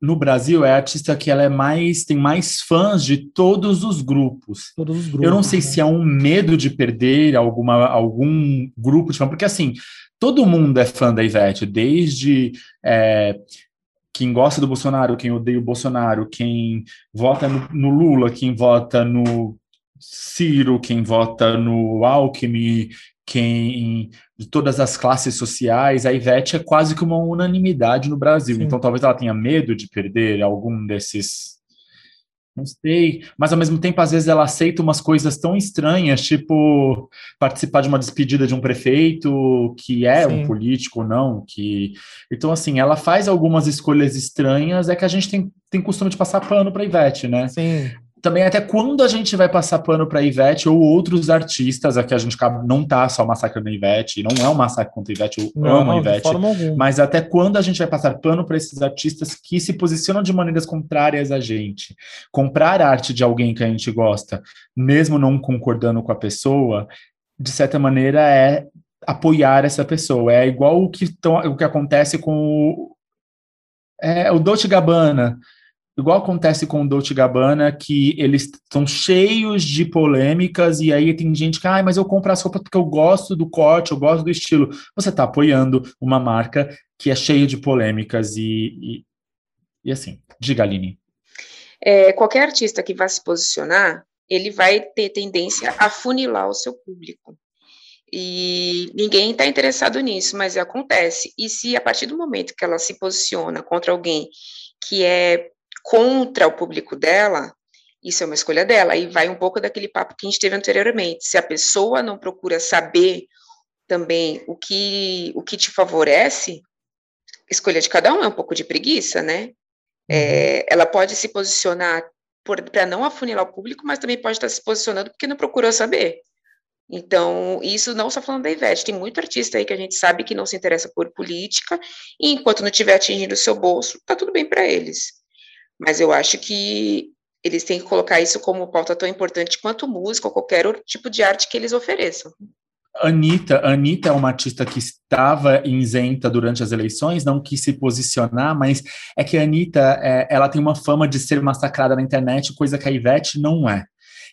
no Brasil é a artista que ela é mais tem mais fãs de todos os grupos. Todos os grupos. Eu não sei né? se é um medo de perder alguma algum grupo de fã, porque assim todo mundo é fã da Ivete, desde é, quem gosta do Bolsonaro, quem odeia o Bolsonaro, quem vota no, no Lula, quem vota no Ciro, quem vota no Alckmin, quem de todas as classes sociais, a Ivete é quase que uma unanimidade no Brasil. Sim. Então talvez ela tenha medo de perder algum desses não sei, mas ao mesmo tempo, às vezes ela aceita umas coisas tão estranhas, tipo participar de uma despedida de um prefeito que é Sim. um político ou não, que então assim, ela faz algumas escolhas estranhas, é que a gente tem, tem costume de passar pano para Ivete, né? Sim também até quando a gente vai passar pano para Ivete ou outros artistas, aqui a gente não tá só massacrando a Ivete, não é um massacre contra a Ivete, eu não, amo a Ivete, mas até quando a gente vai passar pano para esses artistas que se posicionam de maneiras contrárias a gente. Comprar arte de alguém que a gente gosta, mesmo não concordando com a pessoa, de certa maneira é apoiar essa pessoa. É igual o que, o que acontece com o, é, o Dolce Gabbana igual acontece com o Dolce Gabbana, que eles estão cheios de polêmicas, e aí tem gente que, ah, mas eu compro as roupas porque eu gosto do corte, eu gosto do estilo. Você está apoiando uma marca que é cheia de polêmicas e, e, e assim. Diga, Aline. É, qualquer artista que vá se posicionar, ele vai ter tendência a funilar o seu público. E ninguém está interessado nisso, mas acontece. E se a partir do momento que ela se posiciona contra alguém que é contra o público dela, isso é uma escolha dela. E vai um pouco daquele papo que a gente teve anteriormente. Se a pessoa não procura saber também o que, o que te favorece, escolha de cada um é um pouco de preguiça, né? É, uhum. ela pode se posicionar para não afunilar o público, mas também pode estar se posicionando porque não procurou saber. Então, isso não só falando da Ivete, tem muito artista aí que a gente sabe que não se interessa por política, e enquanto não estiver atingindo o seu bolso, tá tudo bem para eles. Mas eu acho que eles têm que colocar isso como pauta tão importante quanto música ou qualquer outro tipo de arte que eles ofereçam. Anitta, Anitta é uma artista que estava isenta durante as eleições, não quis se posicionar, mas é que a Anitta, é, ela tem uma fama de ser massacrada na internet, coisa que a Ivete não é.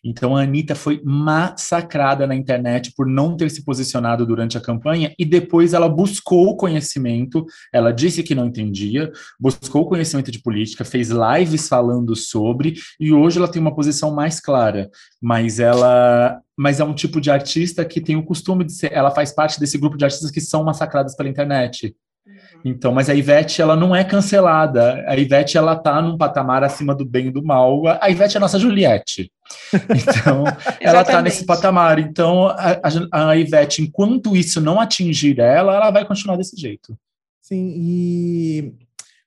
Então a Anitta foi massacrada na internet por não ter se posicionado durante a campanha e depois ela buscou conhecimento, ela disse que não entendia, buscou conhecimento de política, fez lives falando sobre e hoje ela tem uma posição mais clara, mas ela mas é um tipo de artista que tem o costume de ser, ela faz parte desse grupo de artistas que são massacradas pela internet. Então, mas a Ivete, ela não é cancelada. A Ivete, ela tá num patamar acima do bem e do mal. A Ivete é a nossa Juliette. [laughs] Então, ela tá nesse patamar. Então, a, a, a, Ivete, enquanto isso não atingir ela, ela vai continuar desse jeito. Sim, e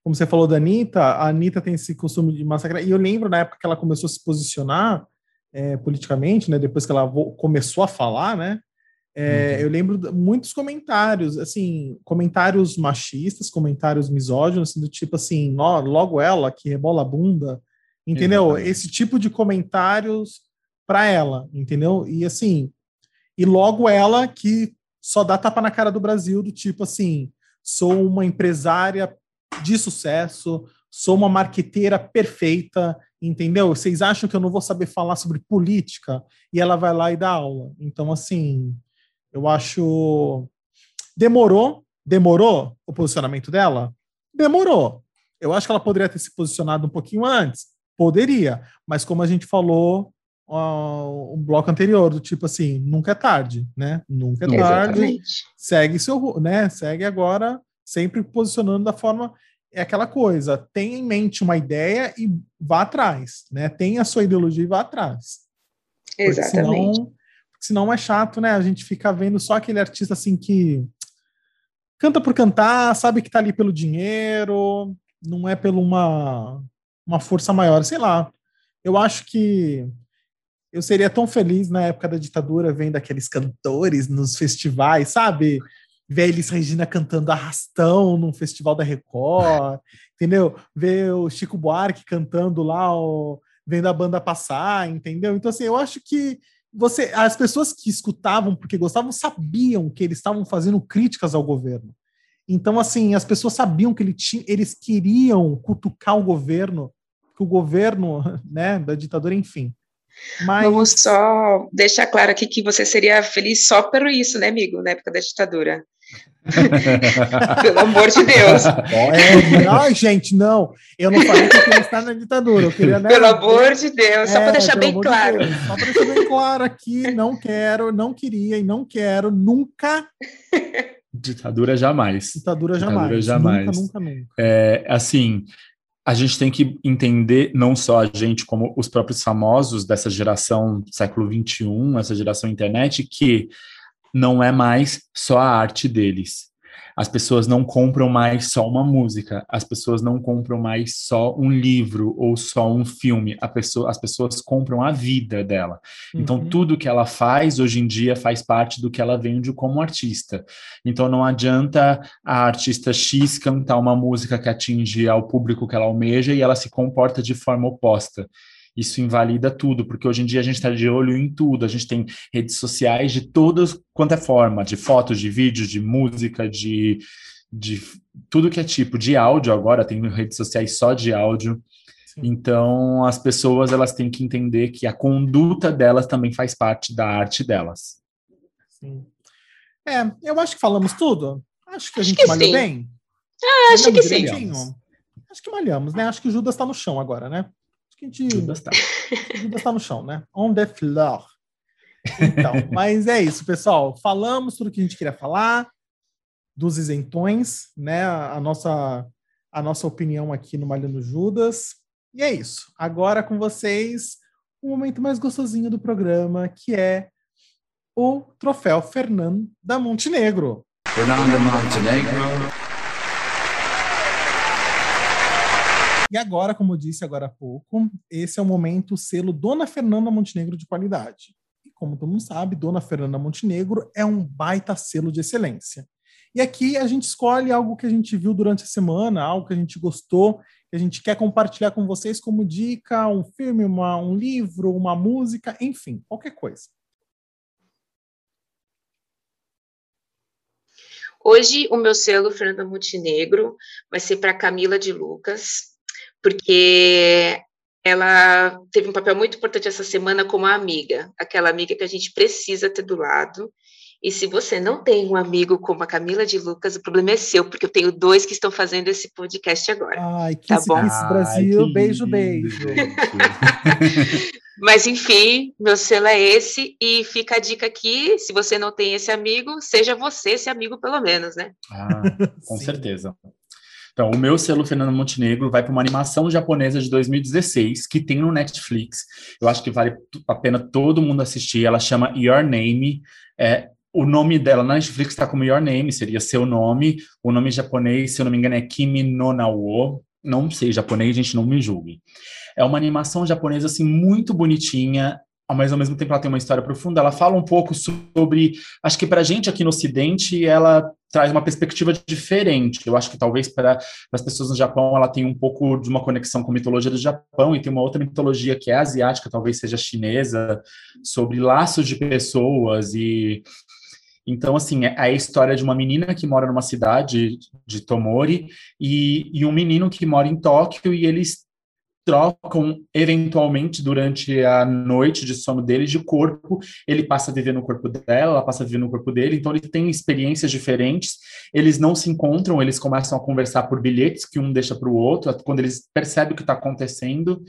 como você falou da Anitta, a Anitta tem esse costume de massacrar. E eu lembro na época que ela começou a se posicionar é, politicamente, né? Depois que ela começou a falar, né? É, uhum. Eu lembro muitos comentários, assim, comentários machistas, comentários misóginos, assim, do tipo assim, logo ela que rebola a bunda, entendeu? Exatamente. Esse tipo de comentários para ela, entendeu? E assim, e logo ela que só dá tapa na cara do Brasil, do tipo assim, sou uma empresária de sucesso, sou uma marqueteira perfeita, entendeu? Vocês acham que eu não vou saber falar sobre política? E ela vai lá e dá aula. Então, assim, eu acho. Demorou, demorou o posicionamento dela? Demorou. Eu acho que ela poderia ter se posicionado um pouquinho antes. Poderia, mas como a gente falou uh, um bloco anterior, do tipo assim, nunca é tarde, né? Nunca é tarde. Exatamente. Segue seu, né? Segue agora, sempre posicionando da forma é aquela coisa, tenha em mente uma ideia e vá atrás, né? Tenha a sua ideologia e vá atrás. Exatamente. Senão, senão é chato, né? A gente fica vendo só aquele artista assim que canta por cantar, sabe que tá ali pelo dinheiro, não é pela uma, uma força maior, sei lá. Eu acho que eu seria tão feliz na época da ditadura vendo aqueles cantores nos festivais, sabe? Ver eles Regina cantando arrastão num festival da Record, [laughs] entendeu? Ver o Chico Buarque cantando lá, o, vendo a banda passar, entendeu? Então, assim, eu acho que você, as pessoas que escutavam porque gostavam sabiam que eles estavam fazendo críticas ao governo. Então, assim, as pessoas sabiam que ele tinha, eles queriam cutucar o governo, que o governo, [laughs] né, da ditadura, enfim. Mas... Vamos só deixar claro aqui que você seria feliz só por isso, né, amigo, na época da ditadura. [laughs] Pelo amor de Deus. É, ai, gente, não. Eu não falei que eu queria estar na ditadura. Eu queria, né, Pelo amor de Deus, só é, para deixar bem de claro. Deus, só para deixar bem claro aqui, não quero, não queria e não quero nunca. Ditadura jamais. Ditadura jamais. Ditadura jamais. Nunca, nunca, nunca. É, assim, a gente tem que entender, não só a gente, como os próprios famosos dessa geração século XXI, essa geração internet, que não é mais só a arte deles. As pessoas não compram mais só uma música, as pessoas não compram mais só um livro ou só um filme, pessoa, as pessoas compram a vida dela. Então, Uhum. tudo que ela faz hoje em dia faz parte do que ela vende como artista. Então, não adianta a artista X cantar uma música que atinge ao público que ela almeja e ela se comporta de forma oposta isso invalida tudo, porque hoje em dia a gente está de olho em tudo, a gente tem redes sociais de todas quanto é forma, de fotos, de vídeos, de música, de, de tudo que é tipo, de áudio agora, tem redes sociais só de áudio, Sim. então as pessoas elas têm que entender que a conduta delas também faz parte da arte delas. Sim. É, eu acho que falamos tudo. Acho que a Acho gente que malhou sim. bem. Ah, acho que Malhamos sim. Acho que malhamos, né? Acho que o Judas está no chão agora, né? Que a gente. Judas tá. O Judas está no chão, né? On the floor. Então, [laughs] mas é isso, pessoal. Falamos tudo que a gente queria falar dos isentões, né? A a nossa, a nossa opinião aqui no Malhando Judas. E é isso. Agora com vocês, o momento mais gostosinho do programa, que é o troféu Fernando da Montenegro. Fernando Montenegro. E agora, como eu disse agora há pouco, esse é o momento selo Dona Fernanda Montenegro de qualidade. E como todo mundo sabe, Dona Fernanda Montenegro é um baita selo de excelência. E aqui a gente escolhe algo que a gente viu durante a semana, algo que a gente gostou, que a gente quer compartilhar com vocês como dica, um filme, uma, um livro, uma música, enfim, qualquer coisa. Hoje, o meu selo Fernanda Montenegro vai ser para Camila de Lucas, porque ela teve um papel muito importante essa semana como amiga, aquela amiga que a gente precisa ter do lado. E se você não tem um amigo como a Camila de Lucas, o problema é seu, porque eu tenho dois que estão fazendo esse podcast agora. Ai, que Tá bom. Kiss Brasil, que beijo, beijo. [laughs] [laughs] Mas enfim, meu selo é esse, e fica a dica aqui: se você não tem esse amigo, seja você esse amigo, pelo menos, né? Ah, com [laughs] certeza. Então, o meu selo Fernando Montenegro vai para uma animação japonesa de 2016 que tem no Netflix. Eu acho que vale a pena todo mundo assistir. Ela chama Your Name. É, o nome dela na Netflix está como Your Name, seria seu nome. O nome japonês, se eu não me engano, é Kimi no Nawo. Não sei japonês, gente, não me julgue. É uma animação japonesa assim muito bonitinha, mas ao mesmo tempo ela tem uma história profunda. Ela fala um pouco sobre, acho que para a gente aqui no Ocidente, ela traz uma perspectiva diferente. Eu acho que talvez para as pessoas no Japão ela tem um pouco de uma conexão com a mitologia do Japão e tem uma outra mitologia que é asiática, talvez seja chinesa, sobre laços de pessoas e então, assim, é a história de uma menina que mora numa cidade de Tomori e, e um menino que mora em Tóquio e eles trocam eventualmente durante a noite de sono deles de corpo. Ele passa a viver no corpo dela, ela passa a viver no corpo dele. Então, eles têm experiências diferentes. Eles não se encontram, eles começam a conversar por bilhetes que um deixa para o outro, quando eles percebem o que está acontecendo.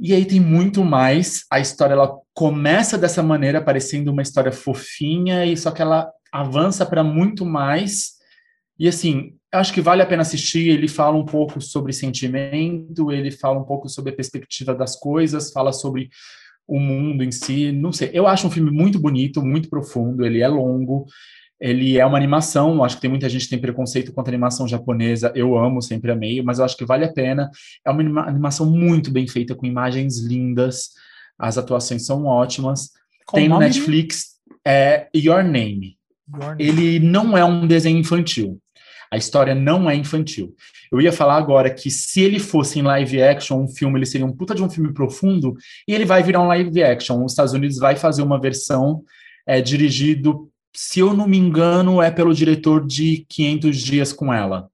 E aí tem muito mais. A história ela começa dessa maneira, parecendo uma história fofinha, e só que ela avança para muito mais. E assim, acho que vale a pena assistir. Ele fala um pouco sobre sentimento, ele fala um pouco sobre a perspectiva das coisas, fala sobre o mundo em si. Não sei, eu acho um filme muito bonito, muito profundo. Ele é longo, ele é uma animação. Acho que tem muita gente que tem preconceito contra animação japonesa. Eu amo, sempre amei, mas eu acho que vale a pena. É uma anima- animação muito bem feita, com imagens lindas. As atuações são ótimas. Qual tem no? Netflix é Your Name. Your Name. Ele não é um desenho infantil. A história não é infantil. Eu ia falar agora que se ele fosse em live action, um filme, ele seria um puta de um filme profundo, e ele vai virar um live action. Os Estados Unidos vai fazer uma versão é, dirigido, se eu não me engano, é pelo diretor de 500 Dias com Ela.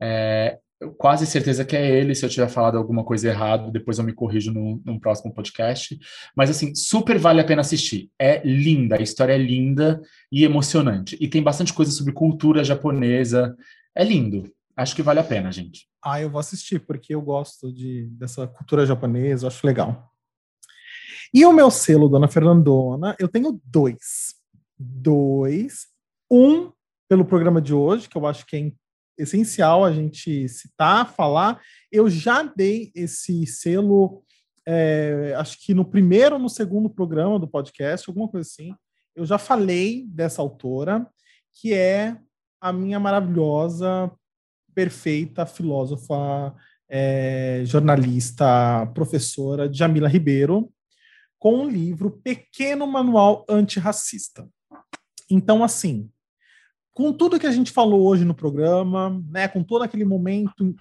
É, quase certeza que é ele. Se eu tiver falado alguma coisa errada, depois eu me corrijo num próximo podcast. Mas, assim, super vale a pena assistir. É linda, a história é linda e emocionante. E tem bastante coisa sobre cultura japonesa. É lindo. Acho que vale a pena, gente. Ah, eu vou assistir, porque eu gosto de, dessa cultura japonesa, acho legal. E o meu selo, Dona Fernandona, eu tenho dois. Dois. Um pelo programa de hoje, que eu acho que é essencial a gente citar, falar. Eu já dei esse selo, é, acho que no primeiro ou no segundo programa do podcast, alguma coisa assim. Eu já falei dessa autora, que é a minha maravilhosa, perfeita filósofa, é, jornalista, professora Jamila Ribeiro, com o livro Pequeno Manual Antirracista. Então, assim, com tudo que a gente falou hoje no programa, né, com todo aquele momento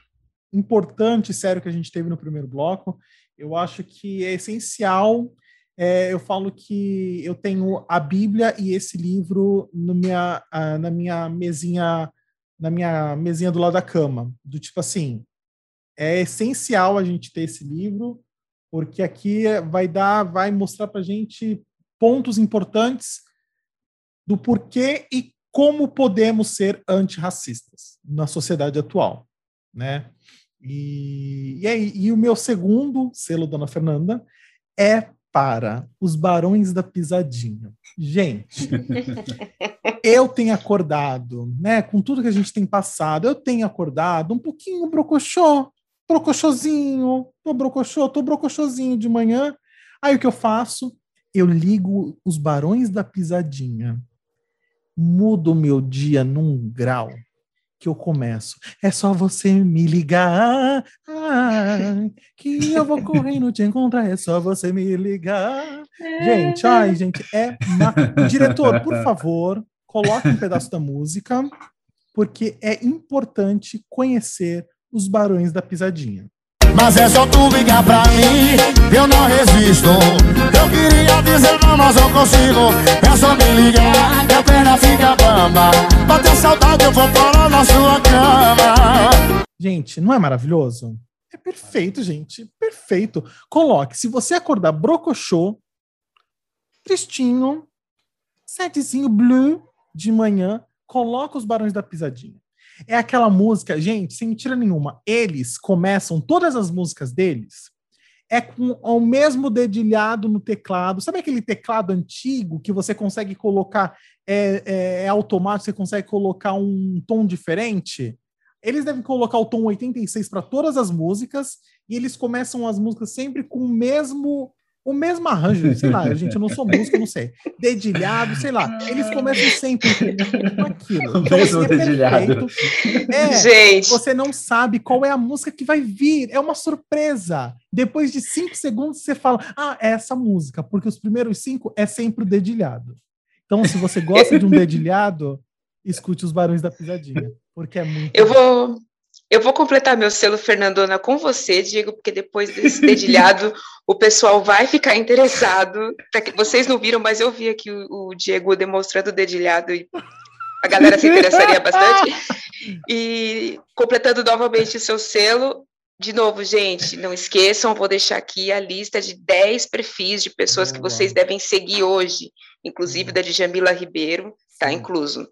importante e sério que a gente teve no primeiro bloco, eu acho que é essencial. É, eu falo que eu tenho a Bíblia e esse livro minha, na minha mesinha na minha mesinha do lado da cama, do tipo assim, é essencial a gente ter esse livro, porque aqui vai dar, vai mostrar para gente pontos importantes do porquê e como podemos ser antirracistas na sociedade atual, né? E, e, aí, e o meu segundo selo, Dona Fernanda, é para os Barões da Pisadinha. Gente, [laughs] eu tenho acordado, né, com tudo que a gente tem passado, eu tenho acordado um pouquinho brocochô, brocochôzinho, tô brocochô, tô brocochôzinho de manhã. Aí o que eu faço? Eu ligo os Barões da Pisadinha muda o meu dia num grau que eu começo. É só você me ligar, que eu vou correndo te encontrar. É só você me ligar. Gente, ai, gente, é. Uma... Diretor, por favor, coloque um pedaço da música, porque é importante conhecer os Barões da Pisadinha. Mas é só tu ligar pra mim, eu não resisto. Eu queria dizer não, mas eu consigo. É só me ligar, que perna fica bamba. Bater saudade, eu vou parar na sua cama. Gente, não é maravilhoso? É perfeito, gente, perfeito. Coloque, se você acordar brocochô Tristinho Setezinho blue de manhã Coloca os Barões da Pisadinha é aquela música, gente, sem mentira nenhuma. Eles começam todas as músicas deles é com o mesmo dedilhado no teclado. Sabe aquele teclado antigo que você consegue colocar é, é, é automático, você consegue colocar um tom diferente? Eles devem colocar o tom 86 para todas as músicas e eles começam as músicas sempre com o mesmo o mesmo arranjo, sei lá, gente, eu não sou músico, não sei. Dedilhado, sei lá. Eles começam sempre com aquilo. Então, mesmo é dedilhado. É, gente. Você não sabe qual é a música que vai vir. É uma surpresa. Depois de cinco segundos, você fala, ah, é essa música, porque os primeiros cinco é sempre o dedilhado. Então, se você gosta de um dedilhado, escute os Barões da Pisadinha, porque é muito. Eu vou, eu vou completar meu selo Fernandona com você, Diego, porque depois desse dedilhado [laughs] o pessoal vai ficar interessado. Que, vocês não viram, mas eu vi aqui o, o Diego demonstrando o dedilhado e a galera se interessaria bastante. E completando novamente o seu selo, de novo, gente, não esqueçam, vou deixar aqui a lista de 10 perfis de pessoas que vocês devem seguir hoje, inclusive da Djamila Ribeiro, está incluso.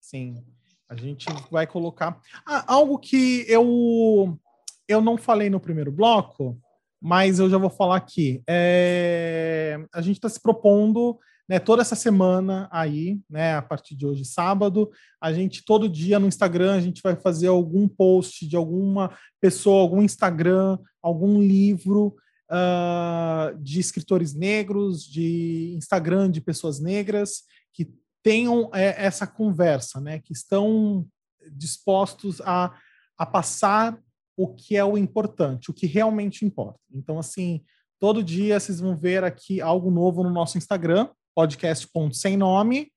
Sim. A gente vai colocar. Ah, algo que eu, eu não falei no primeiro bloco, mas eu já vou falar aqui. É, a gente está se propondo né, toda essa semana aí, né, a partir de hoje, sábado, a gente todo dia no Instagram a gente vai fazer algum post de alguma pessoa, algum Instagram, algum livro uh, de escritores negros, de Instagram de pessoas negras que tenham é, essa conversa, né? Que estão dispostos a, a passar o que é o importante, o que realmente importa. Então, assim, todo dia vocês vão ver aqui algo novo no nosso Instagram, podcast.sem nome,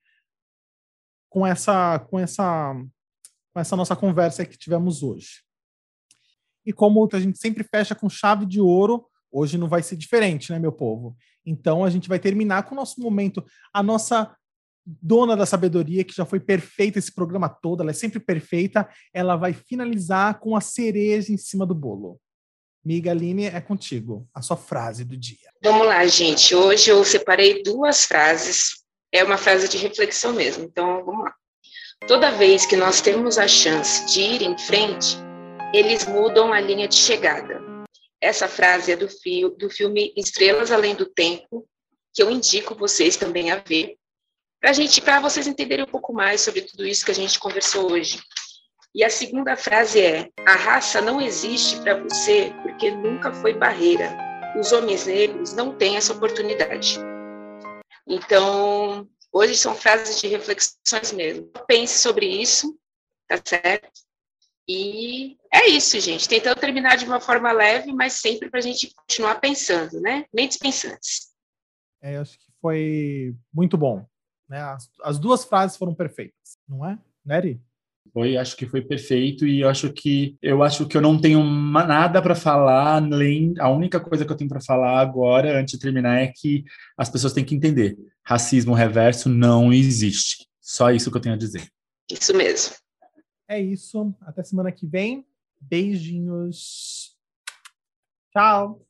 com essa, com essa, com essa nossa conversa que tivemos hoje. E como a gente sempre fecha com chave de ouro, hoje não vai ser diferente, né, meu povo? Então a gente vai terminar com o nosso momento, a nossa dona da sabedoria, que já foi perfeita esse programa todo, ela é sempre perfeita, ela vai finalizar com a cereja em cima do bolo. Miga Aline, é contigo, a sua frase do dia. Vamos lá, gente. Hoje eu separei duas frases. É uma frase de reflexão mesmo. Então, vamos lá. Toda vez que nós temos a chance de ir em frente, eles mudam a linha de chegada. Essa frase é do, fio, do filme Estrelas Além do Tempo, que eu indico vocês também a ver, para gente, para vocês entenderem um pouco mais sobre tudo isso que a gente conversou hoje. E a segunda frase é: a raça não existe para você porque nunca foi barreira. Os homens negros não têm essa oportunidade. Então, hoje são frases de reflexões mesmo. Pense sobre isso, tá certo? E é isso, gente. Tentando terminar de uma forma leve, mas sempre para a gente continuar pensando, né? Mentes pensantes. É, acho que foi muito bom. Né? As, as duas frases foram perfeitas, não é, Nery? Foi, acho que foi perfeito e eu acho que eu acho que eu não tenho uma, nada para falar além a única coisa que eu tenho para falar agora antes de terminar é que as pessoas têm que entender racismo reverso não existe. Só isso que eu tenho a dizer. Isso mesmo. É isso. Até semana que vem. Beijinhos. Tchau